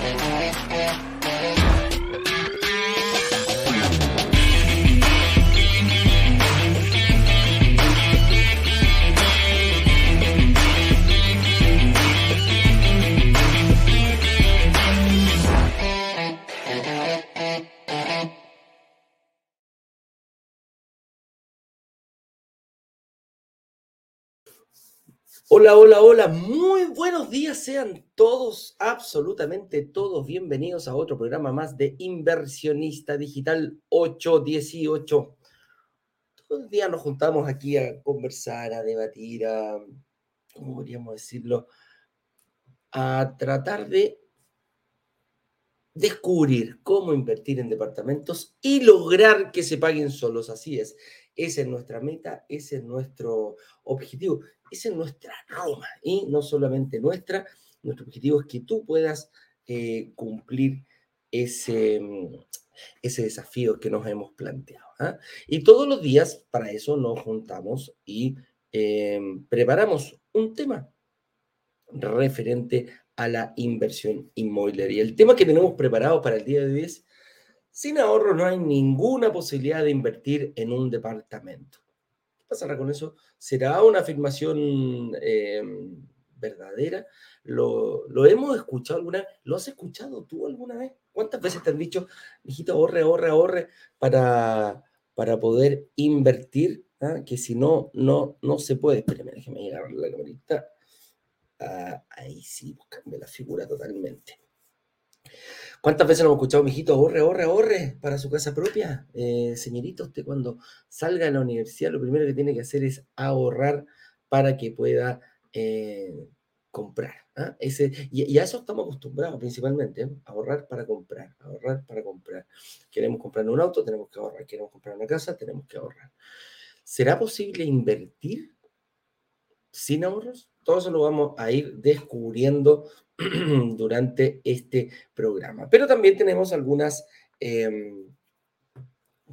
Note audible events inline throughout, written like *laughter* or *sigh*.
Thank you. Hola, hola, hola, muy buenos días, sean todos, absolutamente todos bienvenidos a otro programa más de Inversionista Digital 818. Todos los días nos juntamos aquí a conversar, a debatir, a, ¿cómo podríamos decirlo? A tratar de descubrir cómo invertir en departamentos y lograr que se paguen solos. Así es, esa es nuestra meta, ese es nuestro objetivo. Esa es nuestra Roma y no solamente nuestra, nuestro objetivo es que tú puedas eh, cumplir ese, mm, ese desafío que nos hemos planteado. ¿ah? Y todos los días para eso nos juntamos y em, preparamos un tema referente a la inversión inmobiliaria. El tema que tenemos preparado para el día de hoy es, sin ahorro no hay ninguna posibilidad de invertir en un departamento pasará con eso? ¿Será una afirmación eh, verdadera? ¿Lo, ¿Lo, hemos escuchado alguna vez? ¿Lo has escuchado tú alguna vez? ¿Cuántas veces te han dicho, hijito, ahorre, ahorre, ahorre para, para poder invertir? ¿ah? Que si no, no, no se puede. Espérame, déjame llegar la camarita. Ah, ahí sí, cambia la figura totalmente. ¿Cuántas veces nos hemos escuchado, mijito, ahorre, ahorre, ahorre para su casa propia? Eh, señorito, usted cuando salga de la universidad, lo primero que tiene que hacer es ahorrar para que pueda eh, comprar. ¿ah? Ese, y, a eso estamos acostumbrados principalmente, ¿eh? ahorrar para comprar, ahorrar para comprar. Queremos comprar un auto, tenemos que ahorrar. Queremos comprar una casa, tenemos que ahorrar. ¿Será posible invertir sin ahorros? Todo eso lo vamos a ir descubriendo *clears throat* durante este programa. Pero también tenemos algunas, em,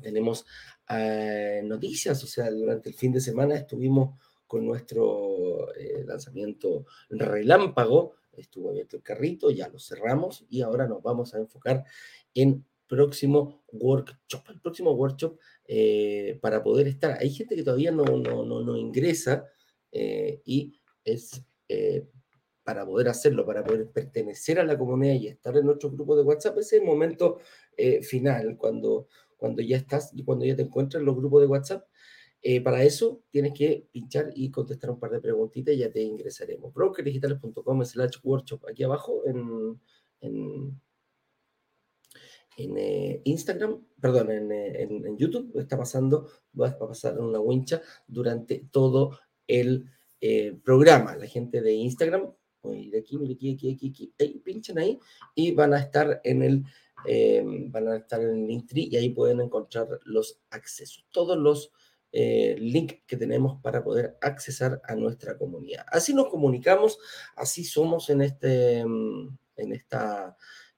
tenemos eh, noticias, o sea, durante el fin de semana estuvimos con nuestro eh, lanzamiento relámpago, estuvo abierto el carrito, ya lo cerramos y ahora nos vamos a enfocar en próximo workshop, el próximo workshop eh, para poder estar. Hay gente que todavía no, no, no, no ingresa y es para poder hacerlo, para poder pertenecer a la comunidad y estar en nuestro grupo de WhatsApp, ese es el momento eh, final, cuando, cuando ya estás y cuando ya te encuentras en los grupos de WhatsApp. Eh, para eso tienes que pinchar y contestar un par de preguntitas y ya te ingresaremos. brokerdigitales.com slash workshop, aquí abajo en, en, eh, Instagram, perdón, en, en, YouTube, está pasando, va a pasar una wincha durante todo el programa. La gente de Instagram de aquí, aquí, aquí, aquí, aquí, pinchan ahí y van a estar en el, em, van a estar en el Linktree y ahí pueden encontrar los accesos, todos los eh, links que tenemos para poder accesar a nuestra comunidad. Así nos comunicamos, así somos en, este, em, en esta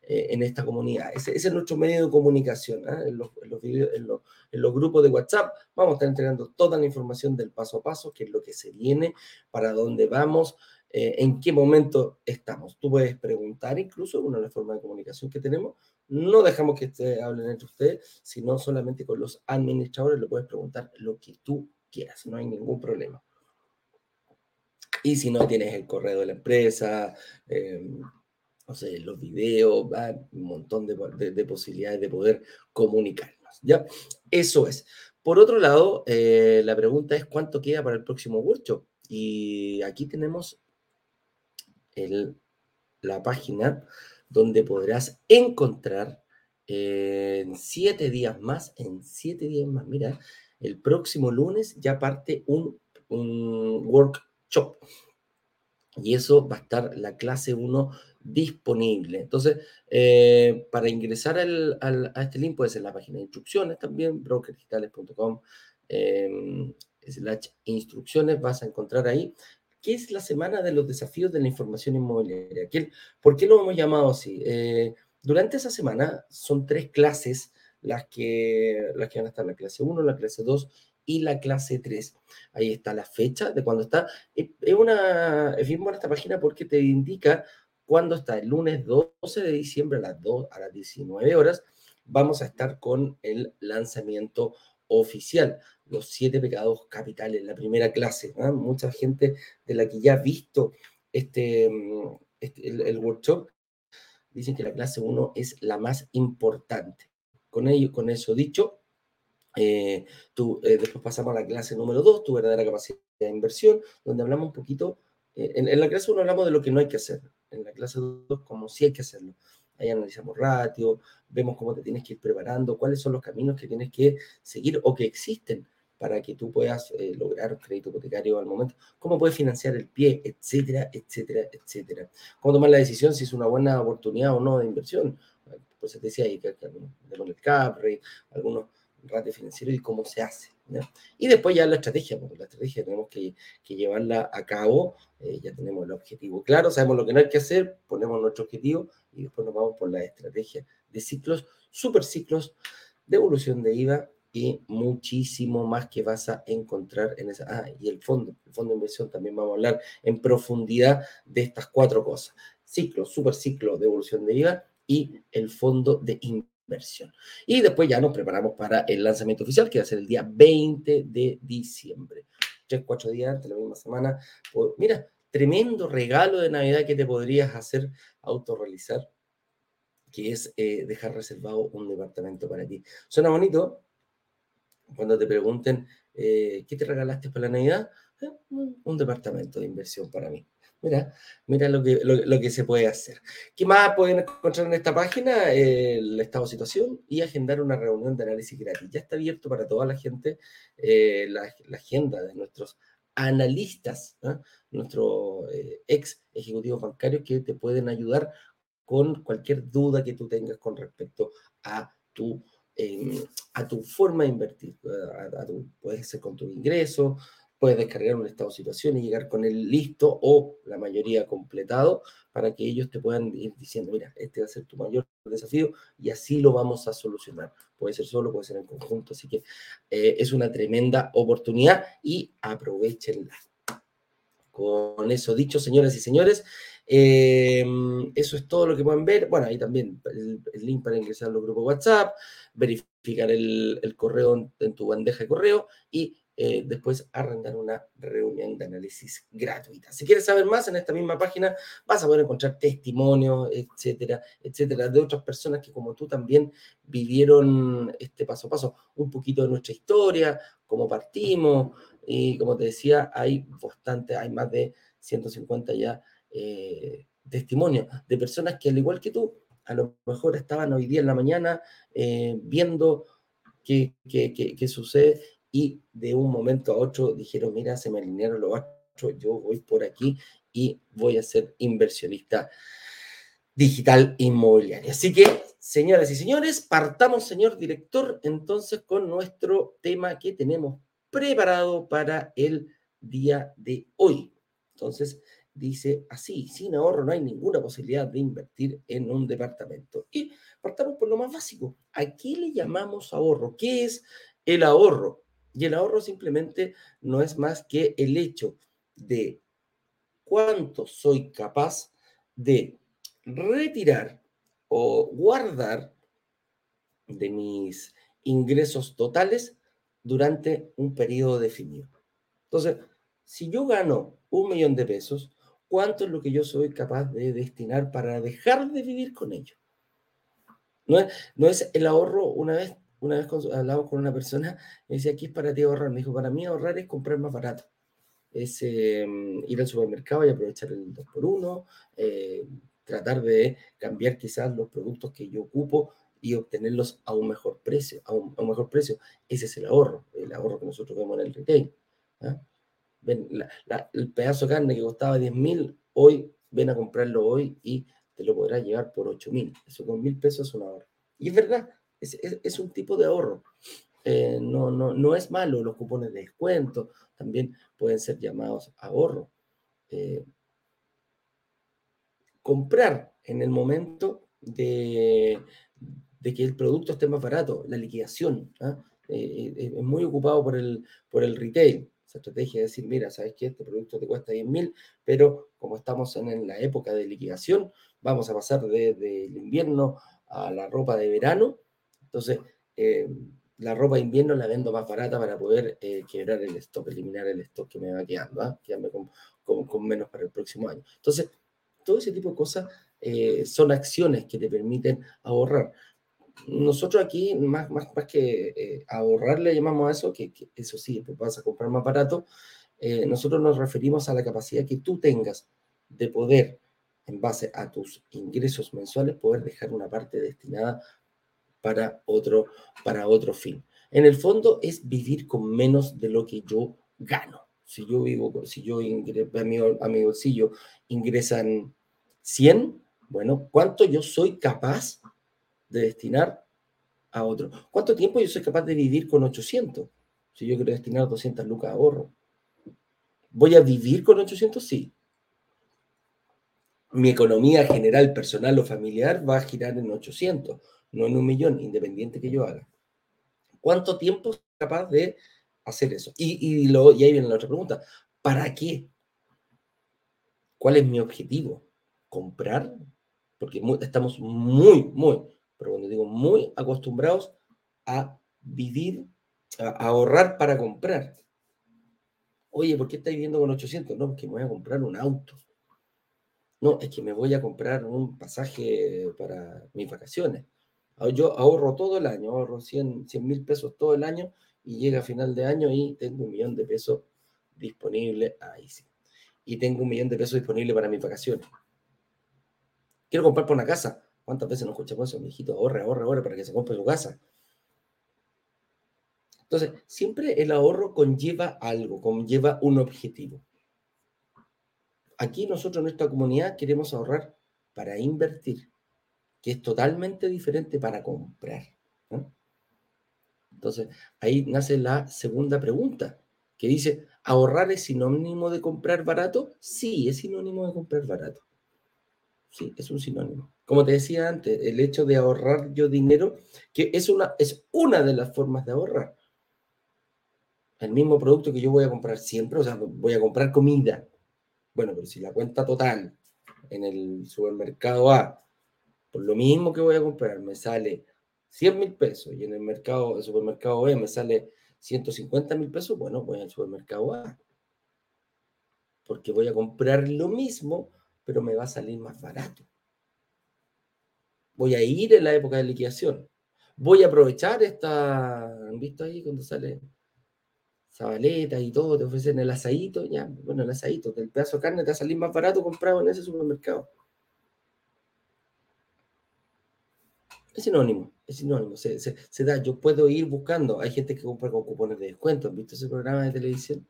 eh, en esta comunidad. Ese, es nuestro medio de comunicación. ¿ah? En, los, grupos de WhatsApp vamos a estar entregando toda la información del paso a paso, qué es lo que se viene, para dónde vamos, eh, en qué momento estamos. Tú puedes preguntar incluso, una de las formas de comunicación que tenemos, no dejamos que hablen entre ustedes, sino solamente con los administradores, le puedes preguntar lo que tú quieras, no hay ningún problema. Y si no tienes el correo de la empresa, eh, no sé, los videos, un montón de, posibilidades de poder comunicarnos, ¿ya? Eso es. Por otro lado, eh, la pregunta es cuánto queda para el próximo workshop. Y aquí tenemos la página donde podrás encontrar en siete días más, en siete días más, mira, el próximo lunes ya parte un, workshop. Y eso va a estar la clase 1 disponible. Entonces, eh, para ingresar a este link puede ser la página de instrucciones también, brokerdigitales.com eh, slash instrucciones, vas a encontrar ahí ¿Qué es la semana de los desafíos de la información inmobiliaria? ¿Por qué lo hemos llamado así? Eh, durante esa semana son tres clases las que, las que van a estar, la clase 1, la clase 2 y la clase 3. Ahí está la fecha de cuando está. Es, una, es bien buena esta página porque te indica ¿Cuándo está? El lunes 12 de diciembre a las, 2, a las 19 horas vamos a estar con el lanzamiento oficial, los siete pecados capitales, la primera clase. ¿ah? Mucha gente de la que ya ha visto este, mm, este el, workshop dicen que la clase 1 es la más importante. Con, ello, con eso dicho, eh, tú, eh, después pasamos a la clase número 2, tu verdadera capacidad de inversión, donde hablamos un poquito, eh, en, en, la clase 1 hablamos de lo que no hay que hacer, en la clase 2 como sí hay que hacerlo. Ahí analizamos ratio, vemos cómo te tienes que ir preparando, cuáles son los caminos que tienes que seguir o que existen para que tú puedas eh, lograr crédito hipotecario al momento, cómo puedes financiar el pie, etcétera, etcétera, etcétera. Cómo tomar la decisión si es una buena oportunidad o no de inversión. Pues te decía ahí que, que, el cap rate, algunos ratios financieros y cómo se hace. Y después ya la estrategia, porque la estrategia tenemos que, llevarla a cabo, eh, ya tenemos el objetivo claro, sabemos lo que no hay que hacer, ponemos nuestro objetivo y después nos vamos por la estrategia de ciclos, super ciclos de IVA y muchísimo más que vas a encontrar en esa. Ah, y el fondo, el fondo de inversión también vamos a hablar en profundidad de estas cuatro cosas. Ciclo, super ciclo de evolución de IVA y el fondo de inversión versión. Y después ya nos preparamos para el lanzamiento oficial, que va a ser el día 20 de diciembre. Tres, cuatro días antes, la misma semana. Pues, mira, tremendo regalo de Navidad que te podrías hacer autorrealizar, que es eh, dejar reservado un departamento para ti. Suena bonito cuando te pregunten, eh, ¿qué te regalaste para la Navidad? Eh, un departamento de inversión para mí. Mira, mira lo que, lo, que se puede hacer. ¿Qué más pueden encontrar en esta página? el estado de situación y agendar una reunión de análisis gratis. Ya está abierto para toda la gente eh, la, agenda de nuestros analistas, ¿ah? nuestros eh, ex ejecutivos bancarios que te pueden ayudar con cualquier duda que tú tengas con respecto a tu, em, a tu forma de invertir. A, ser con tu ingreso, puedes descargar un estado de situación y llegar con él listo o la mayoría completado para que ellos te puedan ir diciendo, mira, este va a ser tu mayor desafío y así lo vamos a solucionar. Puede ser solo, puede ser en conjunto, así que eh, es una tremenda oportunidad y aprovechenla. Con eso dicho, señoras y señores, em, eso es todo lo que pueden ver. Bueno, ahí también el, link para ingresar a los grupos WhatsApp, verificar el, correo en, en, tu bandeja de correo y eh, después arrendar una reunión de análisis gratuita. Si quieres saber más, en esta misma página vas a poder encontrar testimonios, etcétera, etcétera, de otras personas que como tú también vivieron este paso a paso, un poquito de nuestra historia, cómo partimos, y como te decía, hay bastante, hay más de 150 ya eh, testimonios de personas que al igual que tú, a lo mejor estaban hoy día en la mañana eh, viendo qué, sucede y de un momento a otro dijeron, mira, se me alinearon los astros, yo voy por aquí y voy a ser inversionista digital inmobiliario. Así que, señoras y señores, partamos, señor director, entonces con nuestro tema que tenemos preparado para el día de hoy. Entonces, dice así, sin ahorro no hay ninguna posibilidad de invertir en un departamento. Y partamos por lo más básico. ¿A qué le llamamos ahorro? ¿Qué es el ahorro? Y el ahorro simplemente no es más que el hecho de cuánto soy capaz de retirar o guardar de mis ingresos totales durante un periodo definido. Entonces, si yo gano un millón de pesos, ¿cuánto es lo que yo soy capaz de destinar para dejar de vivir con ello? No es, no es el ahorro, una vez una vez hablamos con una persona, me decía, aquí es para ti ahorrar. Me dijo, para mí ahorrar es comprar más barato. Es em, ir al supermercado y aprovechar el 2x1, eh, tratar de cambiar quizás los productos que yo ocupo y obtenerlos a un mejor precio, a un, mejor precio. Ese es el ahorro, el ahorro que nosotros vemos en el retail. ¿ah? Ven, el pedazo de carne que costaba 10 mil, hoy ven a comprarlo hoy y te lo podrás llevar por 8 mil. Eso con mil pesos es un ahorro. Y es verdad, es, un tipo de ahorro. Eh, no, no, no es malo, los cupones de descuento también pueden ser llamados ahorro. Eh, comprar en el momento de, que el producto esté más barato, la liquidación. ¿ah? Eh, es muy ocupado por el, por el retail. Esa estrategia de decir, mira, ¿sabes qué? Este producto te cuesta 10 mil, pero como estamos en, la época de liquidación, vamos a pasar del de, invierno a la ropa de verano. Entonces, eh, la ropa de invierno la vendo más barata para poder eh, quebrar el stock, eliminar el stock que me va quedando, ¿ah? quedarme con, con, menos para el próximo año. Entonces, todo ese tipo de cosas eh, son acciones que te permiten ahorrar. Nosotros aquí, más, más, más que eh, ahorrar, le llamamos a eso, que, eso sí, pues vas a comprar más barato, nosotros nos referimos a la capacidad que tú tengas de poder, en base a tus ingresos mensuales, poder dejar una parte destinada para otro, para otro fin. En el fondo es vivir con menos de lo que yo gano. Si yo vivo, si yo a, mi, a mi bolsillo ingresan 100, bueno, ¿cuánto yo soy capaz de destinar a otro? ¿Cuánto tiempo yo soy capaz de vivir con 800? Si yo quiero destinar 200 lucas a ahorro. ¿Voy a vivir con 800? Sí. Mi economía general, personal o familiar va a girar en 800 no en un millón, independiente que yo haga. ¿Cuánto tiempo soy capaz de hacer eso? Y, y, lo, y ahí viene la otra pregunta. ¿Para qué? ¿Cuál es mi objetivo? ¿Comprar? Porque estamos muy, muy, pero cuando digo muy acostumbrados a vivir, a, ahorrar para comprar. Oye, ¿por qué estáis viviendo con 800? No, porque me voy a comprar un auto. No, es que me voy a comprar un pasaje para mis vacaciones. Ah, yo ahorro todo el año, ahorro 100 mil pesos todo el año y llega a final de año y tengo un millón de pesos disponible. Ahí sí. Y tengo un millón de pesos disponible para mis vacaciones. Quiero comprar por una casa. ¿Cuántas veces nos escuchamos eso? Mi hijito, ahorre, ahorre, ahorre para que se compre su casa. Entonces, siempre el ahorro conlleva algo, conlleva un objetivo. Aquí nosotros en nuestra comunidad queremos ahorrar para invertir que es totalmente diferente para comprar. Entonces, ahí nace la segunda pregunta, que dice, ¿ahorrar es sinónimo de comprar barato? Sí, es sinónimo de comprar barato. Sí, es un sinónimo. Como te decía antes, el hecho de ahorrar yo dinero, que es una, es una de las formas de ahorrar. El mismo producto que yo voy a comprar siempre, o sea, voy a comprar comida. Bueno, pero si la cuenta total en el supermercado A lo mismo que voy a comprar me sale 100 mil pesos y en el mercado, el supermercado B me sale 150 mil pesos, bueno, voy al supermercado A. Porque voy a comprar lo mismo, pero me va a salir más barato. Voy a ir en la época de liquidación. Voy a aprovechar esta, ¿han visto ahí cuando sale zabaleta y todo? Te ofrecen el asadito, ya, bueno, el asadito, el pedazo de carne te va a salir más barato comprado en ese supermercado. Es sinónimo, es sinónimo, se, da. Yo puedo ir buscando. Hay gente que compra con cupones de descuento. ¿Han visto ese programa de televisión?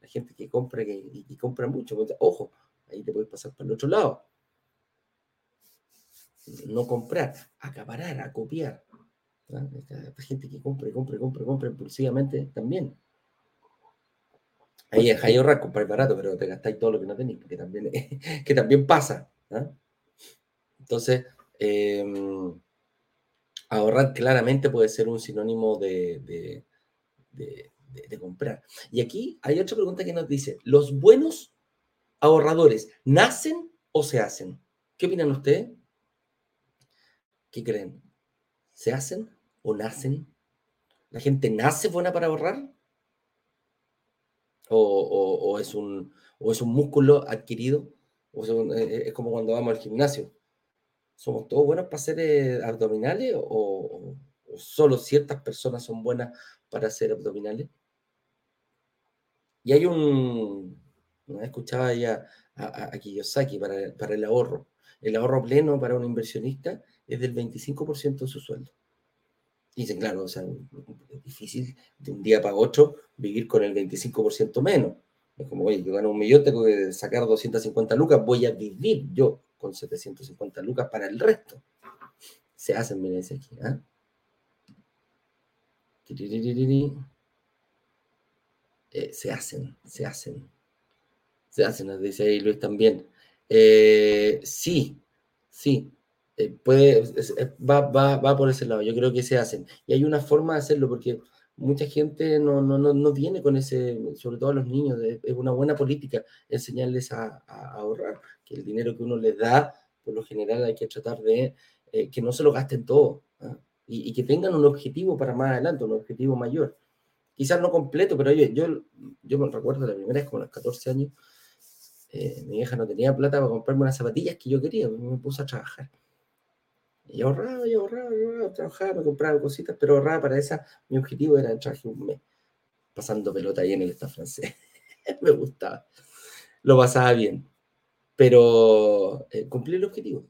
Hay gente que compra que, y, compra mucho. Ojo, ahí te puedes pasar para el otro lado. No comprar, acaparar, a copiar. Hay gente que compra, compra, compra, compra impulsivamente también. Ahí es ahorrar, comprar barato, pero te gastáis todo lo que no tenéis, que también, *laughs* que también pasa. Entonces, eh, ahorrar claramente puede ser un sinónimo de, comprar. Y aquí hay otra pregunta que nos dice, ¿los buenos ahorradores nacen o se hacen? ¿Qué opinan ustedes? ¿Qué creen? ¿Se hacen o nacen? ¿La gente nace buena para ahorrar? ¿O, es, un, es un músculo adquirido? ¿O es como cuando vamos al gimnasio? ¿Somos todos buenos para hacer eh, abdominales o, solo ciertas personas son buenas para hacer abdominales? Y hay un, escuchaba ya a, a, Kiyosaki para, para el ahorro. El ahorro pleno para un inversionista es del 25% de su sueldo. Dicen, claro, o sea, es difícil de un día para otro vivir con el 25% menos. Es como, oye, yo gano un millón, tengo que sacar 250 lucas, voy a vivir yo con 750 lucas para el resto. Se hacen, miren aquí. ¿ah? Eh, se hacen, se hacen. Se hacen, nos dice ahí Luis también. Eh, sí, sí. Eh, puede, va, va, va por ese lado. Yo creo que se hacen. Y hay una forma de hacerlo porque mucha gente no, no, no, viene con ese, sobre todo a los niños, es una buena política enseñarles a, ahorrar, que el dinero que uno les da, por lo general hay que tratar de eh, que no se lo gasten todo ¿ah? y, que tengan un objetivo para más adelante, un objetivo mayor. Quizás no completo, pero yo, yo, yo me recuerdo la primera vez, como a los 14 años, eh, mi hija no tenía plata para comprarme unas zapatillas que yo quería, me puse a trabajar. Y ahorraba, y ahorraba, y ahorraba, trabajaba, me compraba cositas, pero ahorraba para esa. Mi objetivo era entrar un mes pasando pelota ahí en el Estado francés. *laughs* me gustaba. Lo pasaba bien. Pero eh, cumplí el objetivo.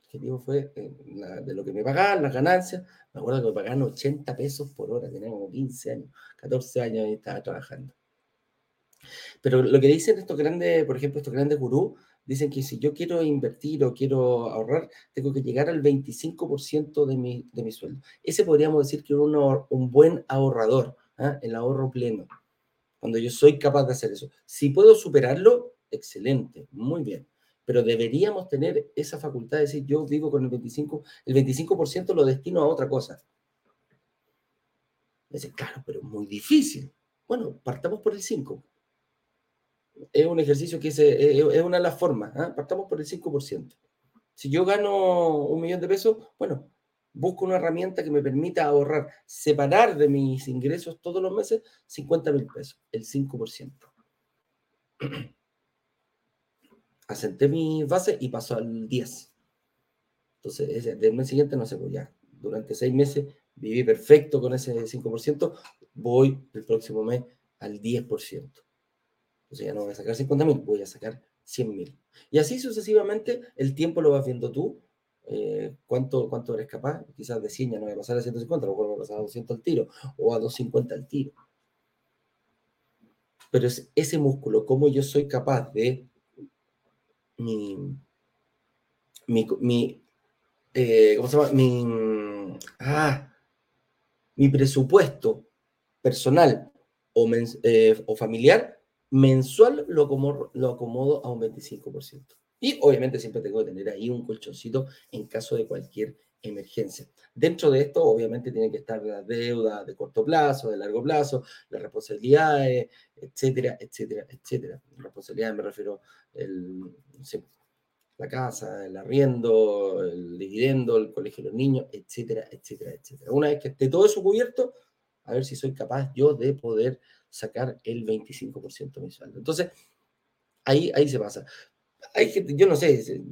El objetivo fue eh, de lo que me pagaban, las ganancias. Me acuerdo que me pagaban 80 pesos por hora, tenía como 15 años, 14 años y estaba trabajando. Pero lo que dicen estos grandes, por ejemplo, estos grandes gurús, dicen que si yo quiero invertir o quiero ahorrar, tengo que llegar al 25% de mi, de mi sueldo. Ese podríamos decir que es un buen ahorrador, ¿ah? el ahorro pleno, cuando yo soy capaz de hacer eso. Si puedo superarlo, excelente, muy bien. Pero deberíamos tener esa facultad de decir, yo vivo con el 25%, el 25% lo destino a otra cosa. Dice, claro, pero muy difícil. Bueno, partamos por el 5% es un ejercicio que es, eh, es una de las formas. ¿ah? Partamos por el 5%. Si yo gano un millón de pesos, bueno, busco una herramienta que me permita ahorrar, separar de mis ingresos todos los meses 50 mil pesos, el 5%. *clears throat* Asenté mi base y paso al 10. Entonces, del mes siguiente, no sé, pues ya, durante seis meses viví perfecto con ese 5%, voy el próximo mes al 10%. Entonces ya no voy a sacar 50 mil, voy a sacar 100 mil. Y así sucesivamente, el tiempo lo vas viendo tú, eh, cuánto, cuánto eres capaz. Quizás de 100 ya no voy a pasar a 150, a lo mejor voy a pasar a 200 al tiro o a 250 al tiro. Pero es ese músculo, cómo yo soy capaz de mi, mi, mi eh, ¿cómo se llama? Mi, ah, mi presupuesto personal o, eh, o familiar mensual lo acomodo, lo acomodo a un 25%. Y obviamente siempre tengo que tener ahí un colchoncito en caso de cualquier emergencia. Dentro de esto, obviamente, tiene que estar la deuda de corto plazo, de largo plazo, las responsabilidades, etcétera, etcétera, etcétera. Responsabilidades me refiero el, la casa, el arriendo, el dividendo, el colegio de los niños, etcétera, etcétera, etcétera. Una vez que esté todo eso cubierto, a ver si soy capaz yo de poder sacar el 25% de mi sueldo. Entonces, ahí, ahí se pasa. Hay gente, yo no sé,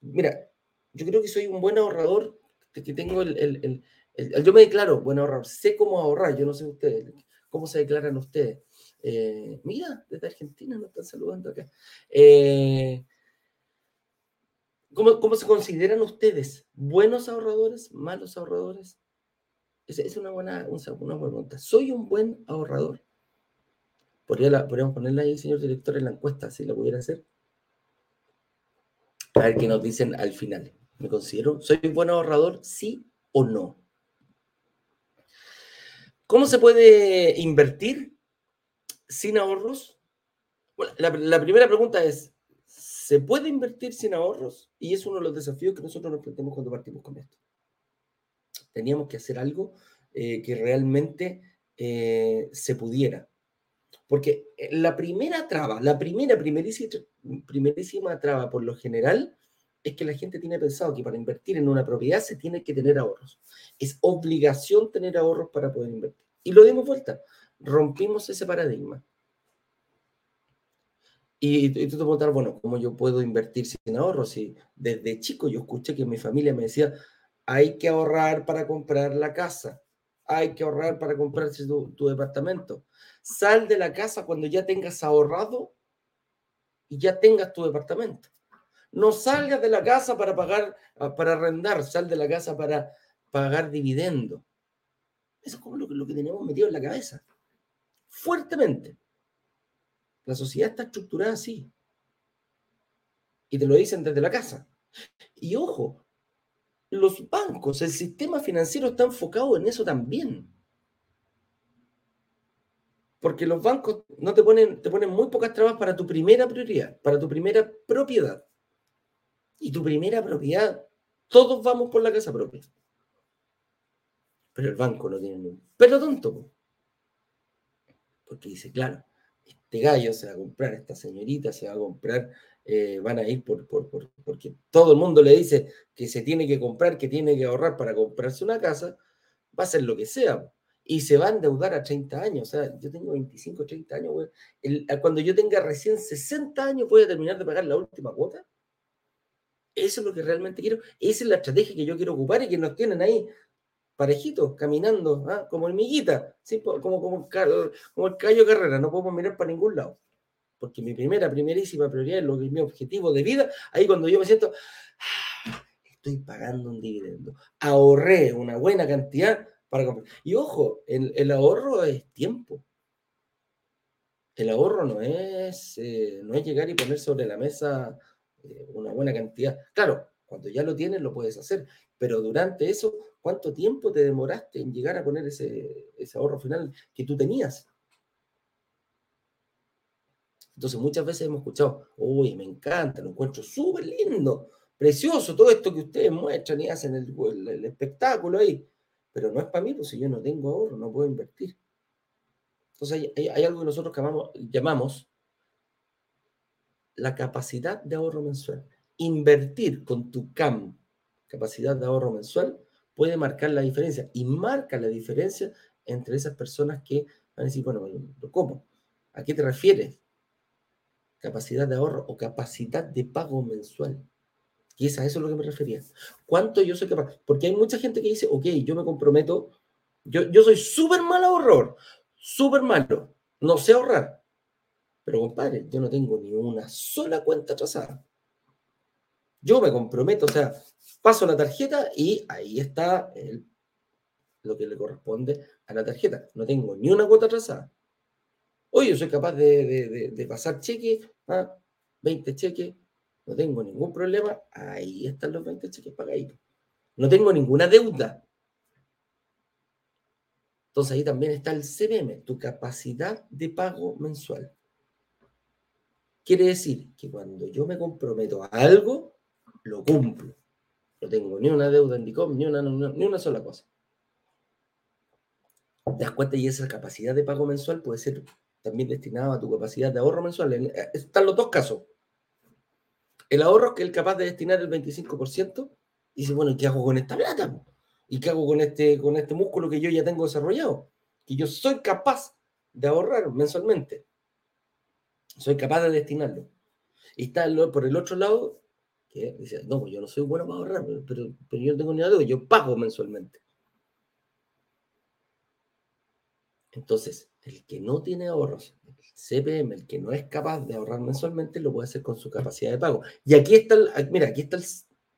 mira, yo creo que soy un buen ahorrador, que tengo el, el, el, yo me declaro buen ahorrador, sé cómo ahorrar, yo no sé ustedes, cómo se declaran ustedes. Eh, mira, desde Argentina nos están saludando acá. Eh, ¿cómo, ¿Cómo se consideran ustedes? ¿Buenos ahorradores? ¿Malos ahorradores? Es, una, buena, una buena pregunta. ¿Soy un buen ahorrador? ¿Podría podríamos ponerla ahí, señor director, en la encuesta, si lo pudiera hacer. A ver qué nos dicen al final. ¿Me considero? ¿Soy un buen ahorrador? ¿Sí o no? ¿Cómo se puede invertir sin ahorros? Bueno, la, la, primera pregunta es, ¿se puede invertir sin ahorros? Y es uno de los desafíos que nosotros nos planteamos cuando partimos con esto teníamos que hacer algo eh, que realmente eh, se pudiera. Porque eh, la primera traba, la primera, primerísima, primerísima traba por lo general, es que la gente tiene pensado que para invertir en una propiedad se tiene que tener ahorros. Es obligación tener ahorros para poder invertir. Y lo dimos vuelta. Rompimos ese paradigma. Y, y, tú te preguntas, bueno, ¿cómo yo puedo invertir sin ahorros? Si desde chico yo escuché que mi familia me decía, hay que ahorrar para comprar la casa, hay que ahorrar para comprarse tu, departamento. Sal de la casa cuando ya tengas ahorrado y ya tengas tu departamento. No salgas de la casa para pagar, para arrendar, sal de la casa para pagar dividendo. Eso es como lo, lo que tenemos metido en la cabeza. Fuertemente. La sociedad está estructurada así. Y te lo dicen desde la casa. Y ojo, los bancos, el sistema financiero está enfocado en eso también. Porque los bancos no te ponen, te ponen muy pocas trabas para tu primera prioridad, para tu primera propiedad. Y tu primera propiedad, todos vamos por la casa propia. Pero el banco no tiene un pelo tonto. Porque dice, claro, este gallo se va a comprar, esta señorita se va a comprar, eh, van a ir por, por, por, porque todo el mundo le dice que se tiene que comprar, que tiene que ahorrar para comprarse una casa, va a hacer lo que sea. Y se va a endeudar a 30 años. O sea, yo tengo 25, 30 años, cuando yo tenga recién 60 años, voy a terminar de pagar la última cuota. Eso es lo que realmente quiero. Esa es la estrategia que yo quiero ocupar y que nos tienen ahí parejitos, caminando, ¿ah? como hormiguita, ¿sí? como, como, como el callo carrera, no podemos mirar para ningún lado. Porque mi primera, primerísima prioridad es lo que es mi objetivo de vida. Ahí cuando yo me siento, ah, estoy pagando un dividendo. Ahorré una buena cantidad para comprar. Y ojo, el, el ahorro es tiempo. El ahorro no es, eh, no es llegar y poner sobre la mesa eh, una buena cantidad. Claro, cuando ya lo tienes lo puedes hacer, pero durante eso, ¿cuánto tiempo te demoraste en llegar a poner ese, ahorro final que tú tenías? Entonces muchas veces hemos escuchado, uy, me encanta, lo encuentro súper lindo, precioso todo esto que ustedes muestran y hacen el, espectáculo ahí, pero no es para mí, pues si yo no tengo ahorro, no puedo invertir. Entonces hay, algo que nosotros llamamos la capacidad de ahorro mensual. Invertir con tu CAM, capacidad de ahorro mensual, puede marcar la diferencia y marca la diferencia entre esas personas que van a decir, bueno, ¿cómo? ¿A qué te refieres? Capacidad de ahorro o capacidad de pago mensual. Y es a eso a lo que me refería. ¿Cuánto yo soy capaz? Porque hay mucha gente que dice, ok, yo me comprometo, yo, yo soy súper mal ahorrador, súper malo, no sé ahorrar. Pero compadre, yo no tengo ni una sola cuenta atrasada. Yo me comprometo, o sea, paso la tarjeta y ahí está lo que le corresponde a la tarjeta. No tengo ni una cuota atrasada. Hoy yo soy capaz de, pasar cheque, a 20 cheques, no tengo ningún problema. Ahí están los 20 cheques pagaditos. No tengo ninguna deuda. Entonces ahí también está el CBM, tu capacidad de pago mensual. Quiere decir que cuando yo me comprometo a algo, lo cumplo. No tengo ni una deuda en DICOM, ni una, ni una sola cosa. ¿Te das cuenta? Y esa capacidad de pago mensual puede ser también destinada a tu capacidad de ahorro mensual. Eh, están los dos casos. El ahorro que es capaz de destinar el 25%, y dice, bueno, ¿y qué hago con esta plata? ¿Y qué hago con este, con este músculo que yo ya tengo desarrollado? Que yo soy capaz de ahorrar mensualmente. Soy capaz de destinarlo. Y está por el otro lado, que dice, no, pues yo no soy bueno para ahorrar, pero, pero yo tengo ni nada, yo pago mensualmente. Entonces, el que no tiene ahorros, el CPM, el que no es capaz de ahorrar mensualmente, lo puede hacer con su capacidad de pago. Y aquí está, el, mira, aquí está el,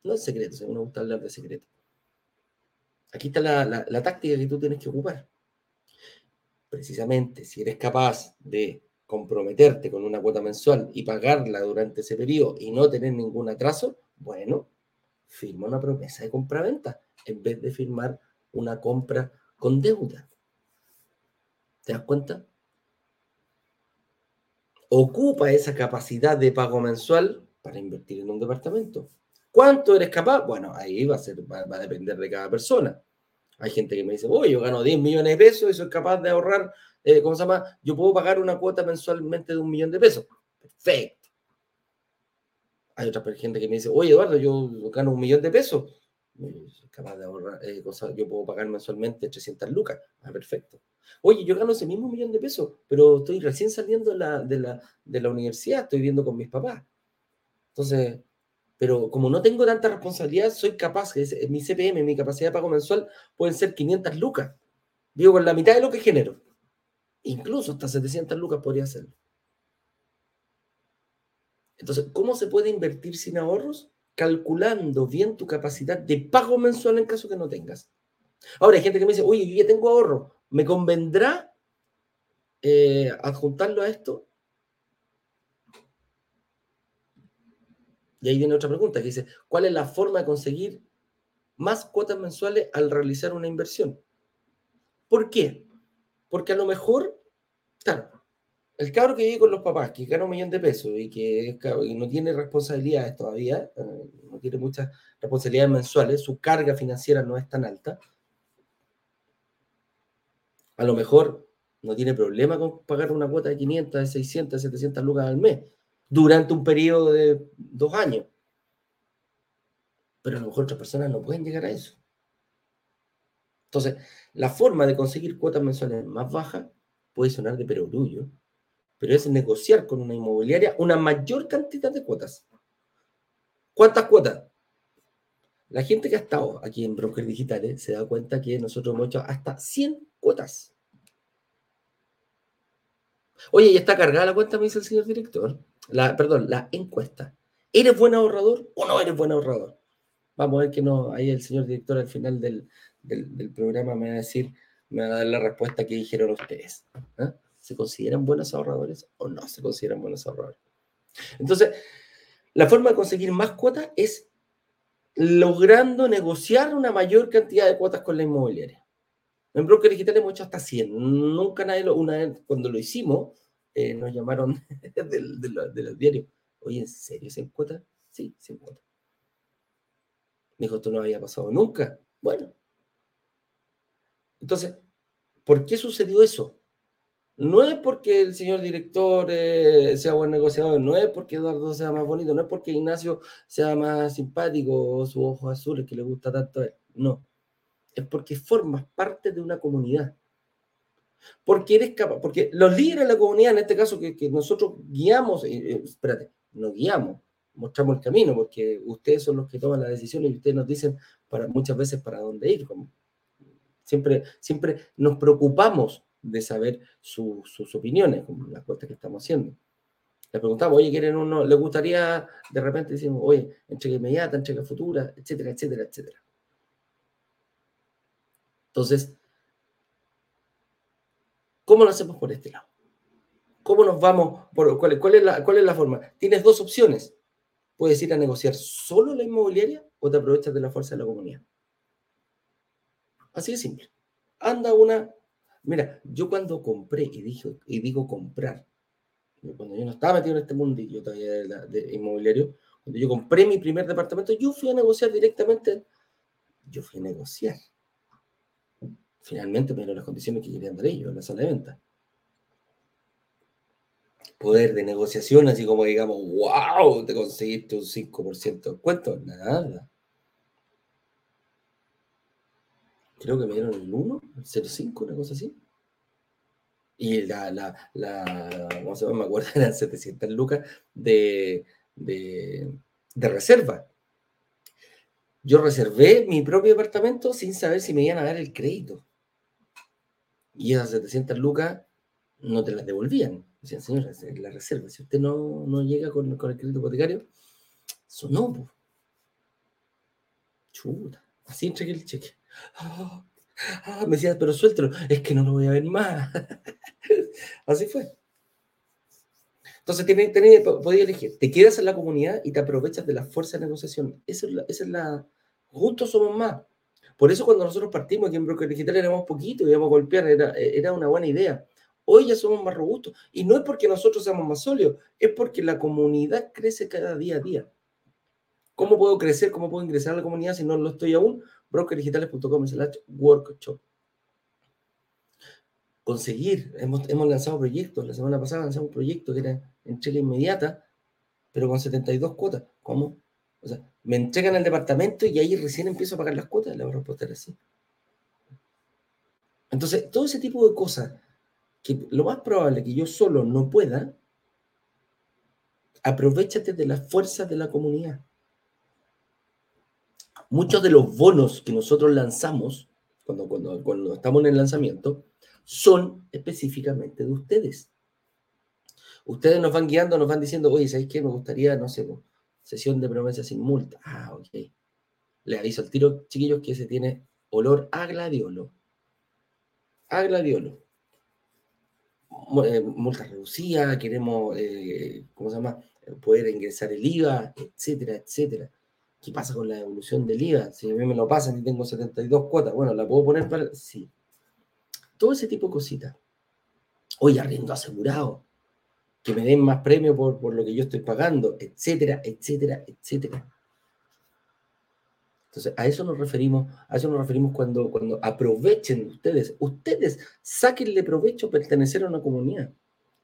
no el secreto, si me gusta hablar de secreto. Aquí está la, la táctica que tú tienes que ocupar. Precisamente, si eres capaz de comprometerte con una cuota mensual y pagarla durante ese periodo y no tener ningún atraso, bueno, firma una promesa de compra-venta en vez de firmar una compra con deuda. ¿Te das cuenta? Ocupa esa capacidad de pago mensual para invertir en un departamento. ¿Cuánto eres capaz? Bueno, ahí va a, ser, va, a depender de cada persona. Hay gente que me dice, oye, yo gano 10 millones de pesos y soy capaz de ahorrar eh, ¿cómo se llama? Yo puedo pagar una cuota mensualmente de un millón de pesos. Perfecto. Hay otra gente que me dice, oye, Eduardo, yo gano un millón de pesos. Capaz de ahorrar, eh, yo puedo pagar mensualmente 300 lucas. Ah, perfecto. Oye, yo gano ese mismo millón de pesos, pero estoy recién saliendo de la, de la, de la universidad, estoy viviendo con mis papás. Entonces, pero como no tengo tanta responsabilidad, soy capaz, mi CPM, mi capacidad de pago mensual, pueden ser 500 lucas. Digo, con la mitad de lo que genero. Incluso hasta 700 lucas podría hacerlo. Entonces, ¿cómo se puede invertir sin ahorros? Calculando bien tu capacidad de pago mensual en caso que no tengas. Ahora, hay gente que me dice, oye, yo ya tengo ahorro, ¿me convendrá eh, adjuntarlo a esto? Y ahí viene otra pregunta que dice, ¿cuál es la forma de conseguir más cuotas mensuales al realizar una inversión? ¿Por qué? Porque a lo mejor, claro, el cabro que vive con los papás, que gana un millón de pesos y que no tiene responsabilidades todavía, eh, no tiene muchas responsabilidades mensuales, su carga financiera no es tan alta, A lo mejor no tiene problema con pagar una cuota de 500, de 600, de 700 lucas al mes durante un periodo de dos años. Pero a lo mejor otras personas no pueden llegar a eso. Entonces, la forma de conseguir cuotas mensuales más bajas puede sonar de perogrullo, pero es negociar con una inmobiliaria una mayor cantidad de cuotas. ¿Cuántas cuotas? La gente que ha estado aquí en Brokers Digitales se da cuenta que nosotros hemos hecho hasta 100 cuotas. Oye, ¿ya está cargada la cuenta? Me dice el señor director. Perdón, la encuesta. ¿Eres buen ahorrador o no eres buen ahorrador? Vamos a ver que no. Ahí el señor director al final del, programa me va a decir, me va a dar la respuesta que dijeron ustedes. ¿ah? ¿Se consideran buenos ahorradores o no se consideran buenos ahorradores? Entonces, la forma de conseguir más cuotas es logrando negociar una mayor cantidad de cuotas con la inmobiliaria. En Broker Digital hemos hecho hasta 100. Nunca nadie una vez cuando lo hicimos, eh, nos llamaron *laughs* del, los diarios. Oye, ¿en serio 100 cuotas? Sí, 100 cuotas. Me dijo, esto no había pasado nunca. Bueno. Entonces, ¿por qué sucedió eso? No es porque el señor director eh, sea buen negociador, no es porque Eduardo sea más bonito, no es porque Ignacio sea más simpático o sus ojos azules que le gusta tanto a él. No es porque formas parte de una comunidad. Porque eres capaz, porque los líderes de la comunidad, en este caso que, nosotros guiamos, eh, eh, espérate, no guiamos, mostramos el camino, porque ustedes son los que toman las decisiones y ustedes nos dicen para, muchas veces para dónde ir. siempre, siempre nos preocupamos de saber sus opiniones, como las cosas que estamos haciendo. Le preguntamos, oye, ¿quieren uno? ¿Le gustaría? De repente decimos, oye, entrega inmediata, entrega futura, etcétera, etcétera, etcétera. Entonces, ¿cómo lo hacemos por este lado? ¿Cómo nos vamos? Por, cuál, es la, ¿Cuál es la forma? Tienes dos opciones. Puedes ir a negociar solo la inmobiliaria o te aprovechas de la fuerza de la comunidad. Así de simple. Anda una. Mira, yo cuando compré, y, dijo, y digo comprar, cuando yo no estaba metido en este mundillo todavía de, de, inmobiliario, cuando yo compré mi primer departamento, yo fui a negociar directamente. Yo fui a negociar finalmente me dieron las condiciones que querían dar ellos en la sala de venta. Poder de negociación, así como digamos, wow, te conseguiste un 5% de descuento, nada. Creo que me dieron el 1, el 0,5, una cosa así. Y la, la, la ¿cómo se llama? Me acuerdo, *laughs* eran 700 lucas de, de, de reserva. Yo reservé mi propio departamento sin saber si me iban a dar el crédito. Y esas 700 lucas no te las devolvían. Decían, señora, la reserva. Si usted no, no llega con, con, el crédito hipotecario, eso no. Chuta. Así entregué el cheque. Ah, me decía, pero suéltelo. Es que no lo voy a ver más. *laughs* Así fue. Entonces, tiene, tiene, podía elegir. Te quedas en la comunidad y te aprovechas de la fuerza de negociación. Esa es la, esa es la juntos somos más. Por eso cuando nosotros partimos aquí en Broker Digital éramos poquitos, íbamos a golpear, era, era una buena idea. Hoy ya somos más robustos. Y no es porque nosotros seamos más sólidos, es porque la comunidad crece cada día a día. ¿Cómo puedo crecer? ¿Cómo puedo ingresar a la comunidad si no lo estoy aún? brokerdigitales.com slash workshop. Conseguir, hemos, hemos lanzado proyectos. La semana pasada lanzamos un proyecto que era entrega inmediata, pero con 72 cuotas. ¿Cómo? O sea, me entregan el departamento y ahí recién empiezo a pagar las cuotas, le voy a responder así. Entonces, todo ese tipo de cosas, que lo más probable que yo solo no pueda, aprovechate de las fuerzas de la comunidad. Muchos de los bonos que nosotros lanzamos, cuando, cuando, cuando estamos en el lanzamiento, son específicamente de ustedes. Ustedes nos van guiando, nos van diciendo, oye, ¿sabéis qué? Me gustaría, no sé, Sesión de promesa sin multa. Ah, ok. Le aviso al tiro, chiquillos, que se tiene olor a gladiolo. A gladiolo. Eh, multa reducida, queremos, eh, ¿cómo se llama? Poder ingresar el IVA, etcétera, etcétera. ¿Qué pasa con la evolución del IVA? Si a mí me lo pasan y tengo 72 cuotas, bueno, ¿la puedo poner para...? Sí. Todo ese tipo de cositas. Hoy arriendo asegurado que me den más premio por, lo que yo estoy pagando, etcétera, etcétera, etcétera. Entonces, a eso nos referimos, a eso nos referimos cuando, cuando aprovechen ustedes, ustedes saquenle provecho pertenecer a una comunidad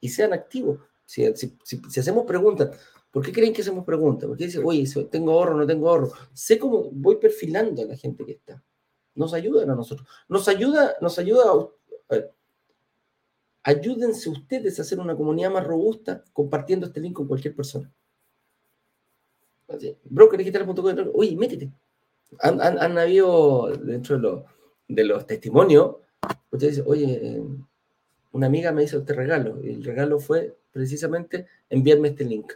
y sean activos. Si, hacemos preguntas, ¿por qué creen que hacemos preguntas? Porque dicen, oye, tengo ahorro, no tengo ahorro. Sé cómo voy perfilando a la gente que está. Nos ayudan a nosotros. Nos ayuda, nos ayuda a, ayúdense ustedes a hacer una comunidad más robusta compartiendo este link con cualquier persona. Brokerdigital.com, oye, métete. Han, han, habido, dentro de, los, testimonios, usted dice, oye, una amiga me hizo este regalo, y el regalo fue precisamente enviarme este link.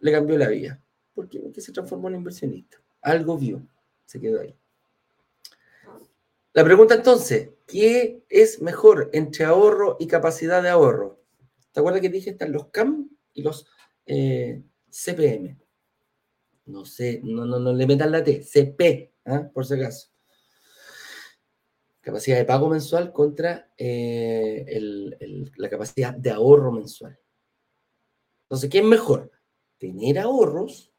Le cambió la vida. ¿Por qué? Porque se transformó en inversionista. Algo vio, se quedó ahí. La pregunta entonces, ¿qué es mejor entre ahorro y capacidad de ahorro? ¿Te acuerdas que dije están los CAM y los eh, CPM? No sé, no, no, no le metan la T, CP, ¿ah? por si acaso. Capacidad de pago mensual contra eh, la capacidad de ahorro mensual. Entonces, ¿qué es mejor? ¿Tener ahorros